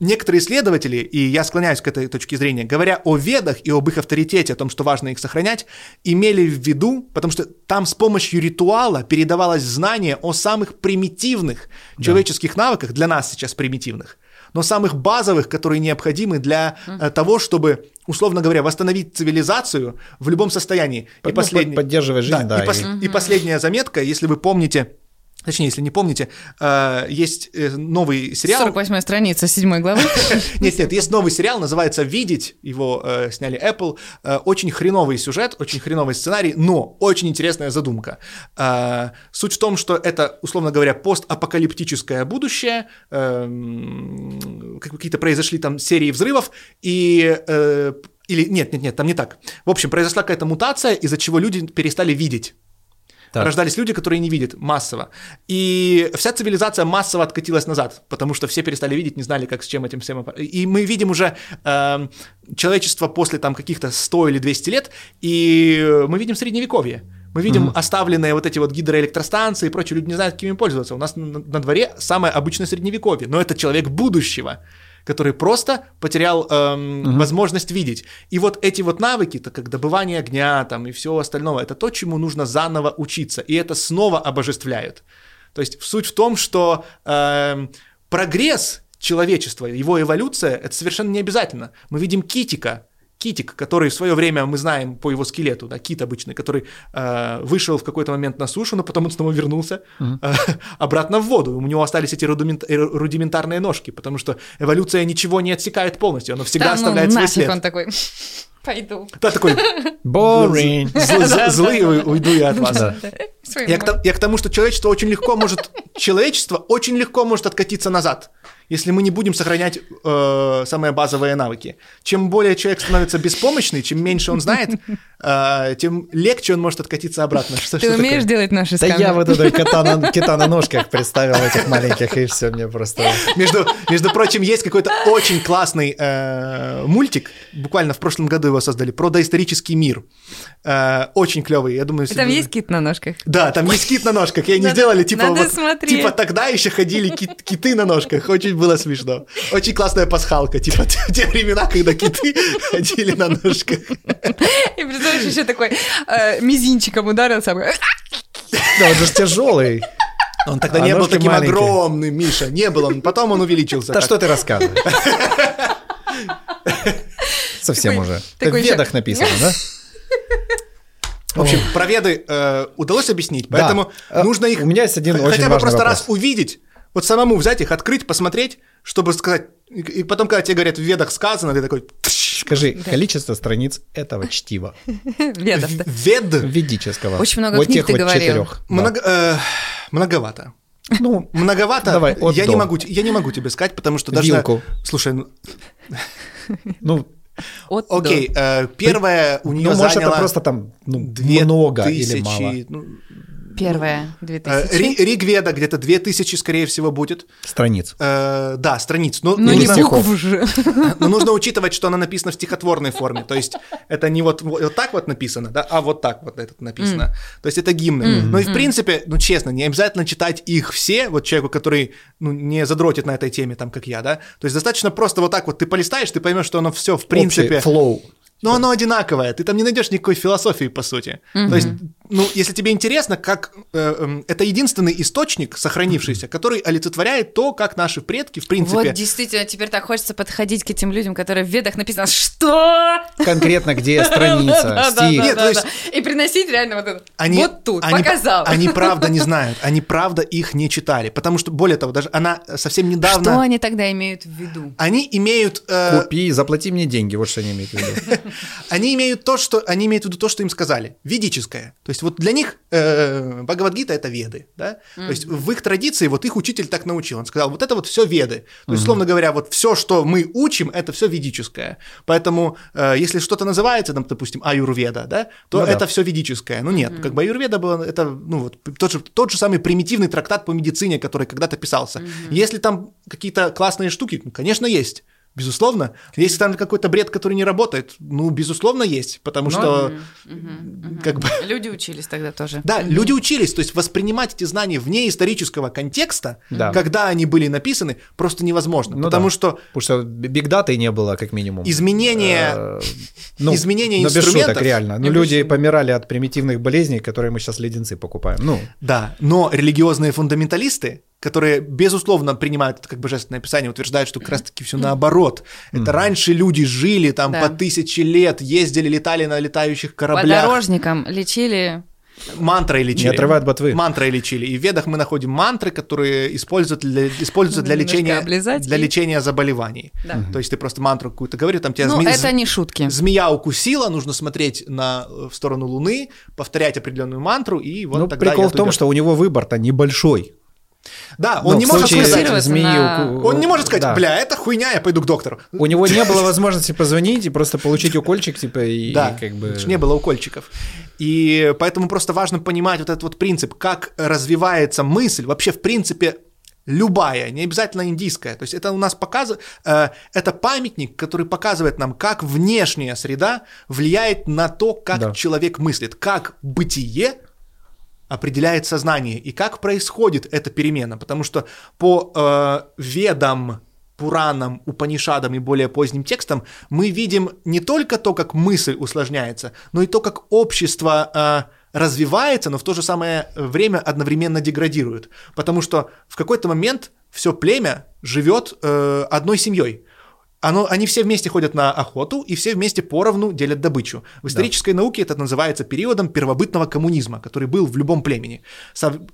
некоторые исследователи, и я склоняюсь к этой точке зрения, говоря о ведах и об их авторитете, о том, что важно их сохранять, имели в виду, потому что там с помощью ритуала передавалось знание о самых примитивных да. человеческих навыках, для нас сейчас примитивных, но самых базовых, которые необходимы для mm. того, чтобы, условно говоря, восстановить цивилизацию в любом состоянии. Под, и ну, последний... Поддерживать жизнь, да. да и, и... Пос... и последняя заметка, если вы помните, Точнее, если не помните, э, есть э, новый сериал. 48 страница 7 главы. Нет, нет, есть новый сериал, называется «Видеть», его э, сняли Apple. Очень хреновый сюжет, очень хреновый сценарий, но очень интересная задумка. Суть в том, что это, условно говоря, постапокалиптическое будущее, какие-то произошли там серии взрывов, и или нет, нет, нет, там не так. В общем, произошла какая-то мутация, из-за чего люди перестали видеть. Так. Рождались люди, которые не видят массово. И вся цивилизация массово откатилась назад, потому что все перестали видеть, не знали, как с чем этим всем... И мы видим уже э, человечество после там каких-то 100 или 200 лет, и мы видим средневековье. Мы видим mm-hmm. оставленные вот эти вот гидроэлектростанции и прочее, люди не знают, какими пользоваться. У нас на, на дворе самое обычное средневековье, но это человек будущего который просто потерял эм, угу. возможность видеть. И вот эти вот навыки, то как добывание огня там и всего остального, это то, чему нужно заново учиться, и это снова обожествляют. То есть суть в том, что эм, прогресс человечества, его эволюция, это совершенно не обязательно. Мы видим Китика, китик, который в свое время мы знаем по его скелету, да, кит обычный, который э, вышел в какой-то момент на сушу, но потом он снова вернулся uh-huh. э, обратно в воду. У него остались эти рудимент, э, рудиментарные ножки, потому что эволюция ничего не отсекает полностью, она всегда да, ну, оставляет свой след. он такой. Пойду. Да, такой boring. Злый уйду я от вас. Я к тому, что человечество очень легко может, человечество очень легко может откатиться назад если мы не будем сохранять э, самые базовые навыки. Чем более человек становится беспомощный, чем меньше он знает, э, тем легче он может откатиться обратно. Что, Ты что умеешь такое? делать наши Да я вот это кота на, кита на ножках представил этих маленьких, и все мне просто... Между, между прочим, есть какой-то очень классный э, мультик, буквально в прошлом году его создали, про доисторический мир. Э, очень клевый, я думаю... Там есть кит на ножках? Да, там есть кит на ножках, и они сделали, типа, вот, типа тогда еще ходили кит, киты на ножках, очень было смешно. Очень классная пасхалка, типа те времена, когда киты ходили на ножках. И представляешь, еще такой э, мизинчиком ударился. Да, он же тяжелый. Он тогда а не был таким маленький. огромным, Миша, не был он. Потом он увеличился. Да что ты рассказываешь? Совсем уже. В ведах написано, да? В общем, про веды э, удалось объяснить, поэтому да. нужно их У меня есть один хотя бы просто вопрос. раз увидеть, вот самому взять их, открыть, посмотреть, чтобы сказать, и потом, когда тебе говорят, в ведах сказано, ты такой... Скажи, да. количество страниц этого чтива. Ведов. Вед. Ведического. Очень много вот книг ты вот говорил. Четырех. Много, э, многовато. Ну, многовато. Давай, я, не могу, я не могу тебе сказать, потому что даже... Вилку. Слушай, ну... от Окей, до. Э, первое у нее ну, может, это просто там ну, много или мало. Ну, Первая, 2000. Э, Ригведа где-то 2000, скорее всего, будет. Страниц. Э, да, страниц. Но, ну, не букв же. Но нужно учитывать, что она написана в стихотворной форме. То есть это не вот, вот так вот написано, да, а вот так вот это написано. Mm. То есть это гимны. Mm. Но и в принципе, ну честно, не обязательно читать их все, вот человеку, который ну, не задротит на этой теме, там, как я, да. То есть достаточно просто вот так вот ты полистаешь, ты поймешь, что оно все в принципе... Общий флоу. Но оно одинаковое, ты там не найдешь никакой философии, по сути. Mm-hmm. То есть ну, если тебе интересно, как э, э, это единственный источник, сохранившийся, который олицетворяет то, как наши предки, в принципе. Вот действительно, теперь так хочется подходить к этим людям, которые в ведах написано «Что?». Конкретно где страница, стих. И приносить реально вот это. Вот тут, показал. Они правда не знают, они правда их не читали, потому что, более того, даже она совсем недавно... Что они тогда имеют в виду? Они имеют... Э, Купи, заплати мне деньги, вот что они имеют в виду. Они имеют то, что... Они имеют в виду то, что им сказали. Ведическое. То есть есть вот для них э, Бхагавадгита это веды, да? Mm-hmm. То есть в их традиции вот их учитель так научил, он сказал, вот это вот все веды. То есть, условно говоря, вот все, что мы учим, это все ведическое. Поэтому э, если что-то называется, там, допустим, аюрведа, да, то ну, это да. все ведическое. Ну нет, mm-hmm. как бы аюрведа была, это, ну вот, тот же, тот же самый примитивный трактат по медицине, который когда-то писался. Mm-hmm. Если там какие-то классные штуки, ну, конечно, есть. Безусловно. Если там какой-то бред, который не работает, ну, безусловно, есть, потому Ну, что Мгм, мгм. как бы... Люди учились тогда тоже. Да, люди учились, то есть воспринимать эти знания вне исторического контекста, Да. когда они были написаны, просто невозможно, Ну потому да. что Потому что бигдаты не было, как минимум. изменение Э, ну, изменение но без инструментов- шуток, реально. Ну, люди помирали от примитивных болезней, которые мы сейчас леденцы покупаем. Ну, Да, но религиозные фундаменталисты, которые, безусловно, принимают это как божественное описание, утверждают, что как раз-таки все наоборот. Это раньше люди жили там Да. по тысячи лет, ездили, летали на летающих кораблях, Подорожникам лечили. мантрой лечили. не отрывай от ботвы. Мантрой лечили. И в ведах мы находим мантры, которые используют для, используются для лечения, облизать для и- лечения заболеваний. Да. То есть ты просто мантру какую-то говоришь, там тебя Ну, зме- это не шутки. змея укусила, нужно смотреть на, в сторону Луны, повторять определенную мантру, и вот ну, тогда прикол в том, уйдет. что у него выбор-то небольшой. Да, он Ну, не может сказать, змеи на- он не может сказать, да. бля, это хуйня, я пойду к доктору. У него не было возможности позвонить и просто получить укольчик, типа, и, Да, и как бы... потому что не было укольчиков. И поэтому просто важно понимать вот этот вот принцип, как развивается мысль, вообще в принципе любая, не обязательно индийская. То есть это у нас показывает, это памятник, который показывает нам, как внешняя среда влияет на то, как Да. человек мыслит, как бытие определяет сознание и как происходит эта перемена. Потому что по э, ведам, Пуранам, Упанишадам и более поздним текстам мы видим не только то, как мысль усложняется, но и то, как общество э, развивается, но в то же самое время одновременно деградирует. Потому что в какой-то момент все племя живет э, одной семьей. Оно, они все вместе ходят на охоту и все вместе поровну делят добычу. В исторической науке это называется периодом первобытного коммунизма, который был в любом племени.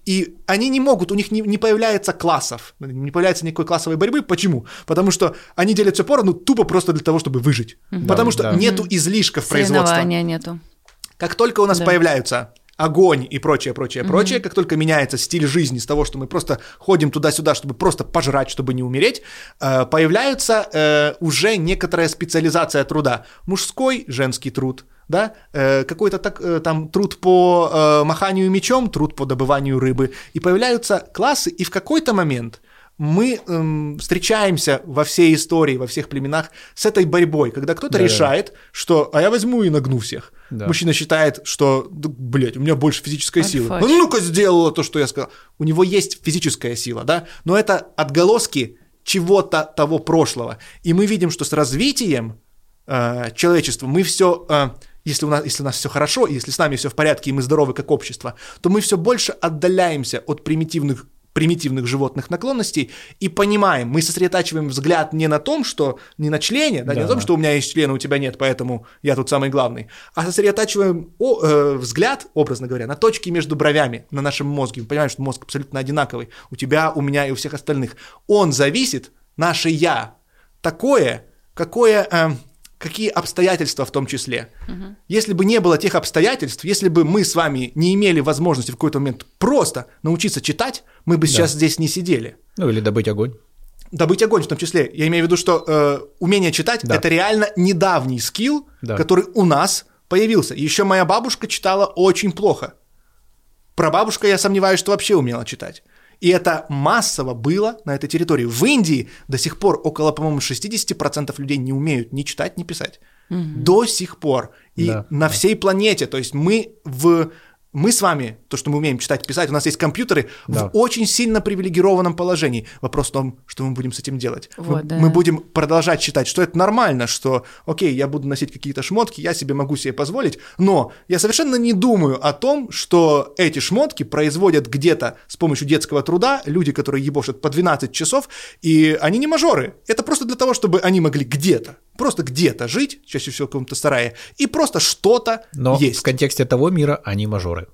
И они не могут, у них не, не появляется классов, не появляется никакой классовой борьбы. Почему? Потому что они делят все поровну тупо просто для того, чтобы выжить. Потому что да. нету излишков производства. Нету. Как только у нас Да. появляются огонь и прочее, прочее, прочее, как только меняется стиль жизни с того, что мы просто ходим туда-сюда, чтобы просто пожрать, чтобы не умереть, э, появляется э, уже некоторая специализация труда. Мужской, женский труд, да, э, какой-то так, э, там труд по э, маханию мечом, труд по добыванию рыбы, и появляются классы, и в какой-то момент мы эм, встречаемся во всей истории, во всех племенах с этой борьбой, когда кто-то Да-да. решает, что «а я возьму и нагну всех». Да. Мужчина считает, что, да, блядь, у меня больше физической силы. Альфач. Ну, ну-ка сделала то, что я сказал. У него есть физическая сила, да, но это отголоски чего-то того прошлого. И мы видим, что с развитием э, человечества мы все, если, у нас, если у нас все хорошо, если с нами все в порядке, и мы здоровы как общество, то мы все больше отдаляемся от примитивных примитивных животных наклонностей и понимаем, мы сосредотачиваем взгляд не на том, что не на члене, да, не на Да. том, что у меня есть член, а у тебя нет, поэтому я тут самый главный, а сосредотачиваем о- э, взгляд, образно говоря, на точке между бровями на нашем мозге. Мы понимаем, что мозг абсолютно одинаковый у тебя, у меня и у всех остальных. Он зависит, наше я, такое, какое, э, какие обстоятельства в том числе. Если бы не было тех обстоятельств, если бы мы с вами не имели возможности в какой-то момент просто научиться читать, мы бы сейчас здесь не сидели Ну, или добыть огонь. добыть огонь в том числе. Я имею в виду, что э, умение читать Да. это реально недавний скилл, Да. который у нас появился. Еще моя бабушка читала очень плохо. Прабабушка, я сомневаюсь, что вообще умела читать. И это массово было на этой территории. В Индии до сих пор около, по-моему, 60% людей не умеют ни читать, ни писать. До сих пор. И Да, на всей планете. То есть мы в... Мы с вами, то, что мы умеем читать, писать, у нас есть компьютеры Да. в очень сильно привилегированном положении. Вопрос в том, что мы будем с этим делать. Вот, мы, да. мы будем продолжать считать, что это нормально, что, окей, я буду носить какие-то шмотки, я себе могу себе позволить, но я совершенно не думаю о том, что эти шмотки производят где-то с помощью детского труда люди, которые ебошат по 12 часов, и они не мажоры. Это просто для того, чтобы они могли где-то, просто где-то жить, чаще всего в каком-то сарае, и просто что-то Но есть. в контексте того мира они мажоры.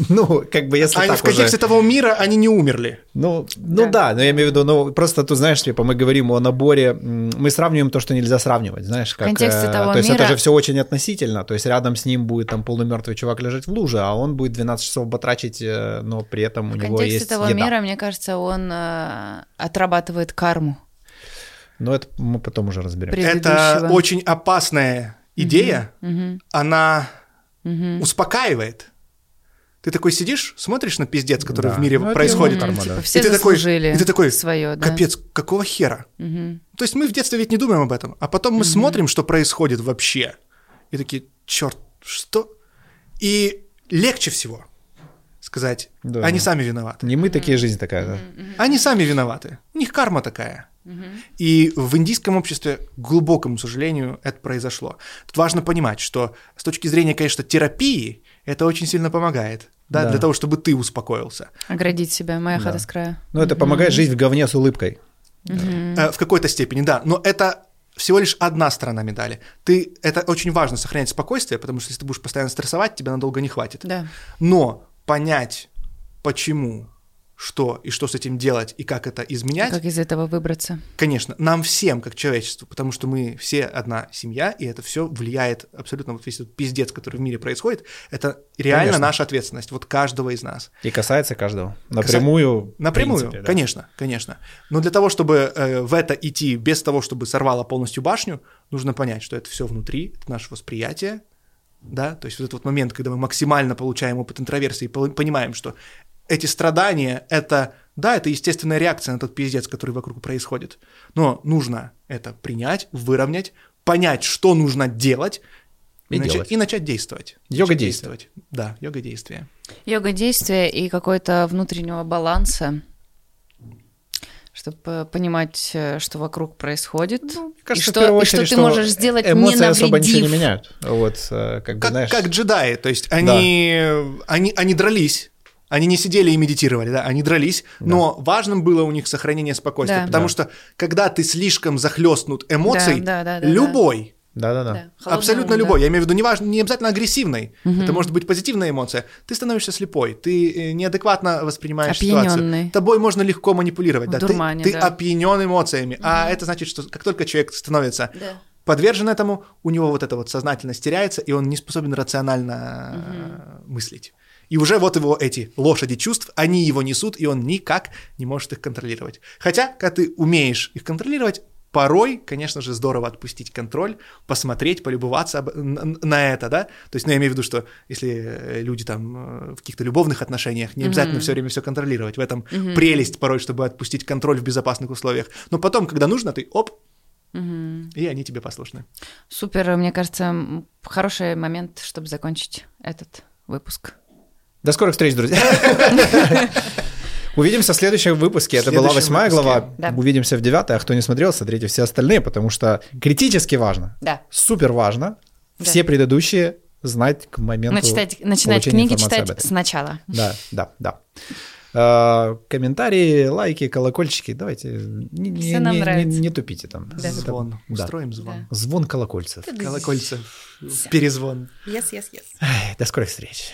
Ну, как бы если Они так в контексте уже... того мира, они не умерли. Ну, ну да. но я имею в виду, ну просто ты знаешь, типа мы говорим о наборе, мы сравниваем то, что нельзя сравнивать, знаешь, как. контексте э, того то есть это мира- же все очень относительно, то есть рядом с ним будет там полумертвый чувак лежать в луже, а он будет 12 часов батрачить, э, но при этом у В него контексте есть того еда. мира, мне кажется, он э, отрабатывает карму. Но это мы потом уже разберем. Это очень опасная идея, Мгм, она мгм. успокаивает. Ты такой сидишь, смотришь на пиздец, который Да. в мире Ну, происходит. карма, типа, все И ты такой- и ты такой, свое, да. Капец, какого хера? Мгм. То есть мы в детстве ведь не думаем об этом, а потом мы смотрим, что происходит вообще. И такие, черт, что? И легче всего сказать, Да. они сами виноваты. Не мы такие, жизнь такая, да. Они сами виноваты. У них карма такая. И в индийском обществе, к глубокому сожалению, это произошло. Тут важно понимать, что с точки зрения, конечно, терапии, это очень сильно помогает. Да, Да. для того, чтобы ты успокоился. Оградить себя, моя Да. хата с края. Ну, это помогает жить в говне с улыбкой. Э, в какой-то степени, да. Но это всего лишь одна сторона медали. Ты, это очень важно сохранять спокойствие, потому что если ты будешь постоянно стрессовать, тебя надолго не хватит. Да. Но понять, почему, что и что с этим делать и как это изменять, Как из этого выбраться? конечно, нам всем, как человечеству, потому что мы все одна семья, и это все влияет абсолютно, вот весь этот пиздец, который в мире происходит, это реально Конечно. наша ответственность, вот каждого из нас. И касается каждого. Напрямую. в Напрямую, принципе, да. конечно, конечно. Но для того, чтобы э, в это идти без того, чтобы сорвало полностью башню, нужно понять, что это все внутри, это наше восприятие, да, то есть вот этот вот момент, когда мы максимально получаем опыт интроверсии и понимаем, что эти страдания — это, да, это естественная реакция на тот пиздец, который вокруг происходит, но нужно это принять, выровнять, понять, что нужно делать, И начать, делать. и начать действовать. Йога Начать действовать. Да, йога действия. Йога действия и какой-то внутреннего баланса, чтобы понимать, э, что вокруг происходит, и кажется, в что, первую и что очередь, ты можешь сделать, не эмоции особо ничего не навредив. меняют. Вот, э, как бы, Как, знаешь... как джедаи, то есть они, они, они дрались, они не сидели и медитировали, да, они дрались, но важным было у них сохранение спокойствия, Да. потому Да. что когда ты слишком захлестнут эмоцией, Да, да, да, да, любой, Да-да-да. Да, абсолютно ум, да. любой, я имею в виду не, важно, не обязательно агрессивной, это может быть позитивная эмоция, ты становишься слепой, ты э, неадекватно воспринимаешь Опьянённый. ситуацию, тобой можно легко манипулировать, В да, ты- дурмане, ты, да. опьянен эмоциями, а это значит, что как только человек становится Да. подвержен этому, у него вот эта вот сознательность теряется, и он не способен рационально э, мыслить. И уже вот его эти лошади чувств, они его несут, и он никак не может их контролировать. Хотя, когда ты умеешь их контролировать, порой, конечно же, здорово отпустить контроль, посмотреть, полюбоваться об- на это, да? То есть, ну, я имею в виду, что если э, люди там э, в каких-то любовных отношениях, не обязательно все время все контролировать. В этом прелесть порой, чтобы отпустить контроль в безопасных условиях. Но потом, когда нужно, ты оп, и они тебе послушны. Супер, мне кажется, хороший момент, чтобы закончить этот выпуск. До скорых встреч, друзья. Увидимся в следующем выпуске. Это была восьмая глава. Да. Увидимся в девятой. А кто не смотрел, смотрите все остальные, потому что критически важно. Да. Супер важно. Да. Все предыдущие знать к моменту Начитать, начинать книги читать сначала. Да, да, да. Э, Комментарии, лайки, колокольчики. Давайте не, не- не- не- нравится. не тупите там. Да. Звон. да. Устроим звон. Звон колокольцев. Колокольцев. Перезвон. Yes, yes, yes. До скорых встреч.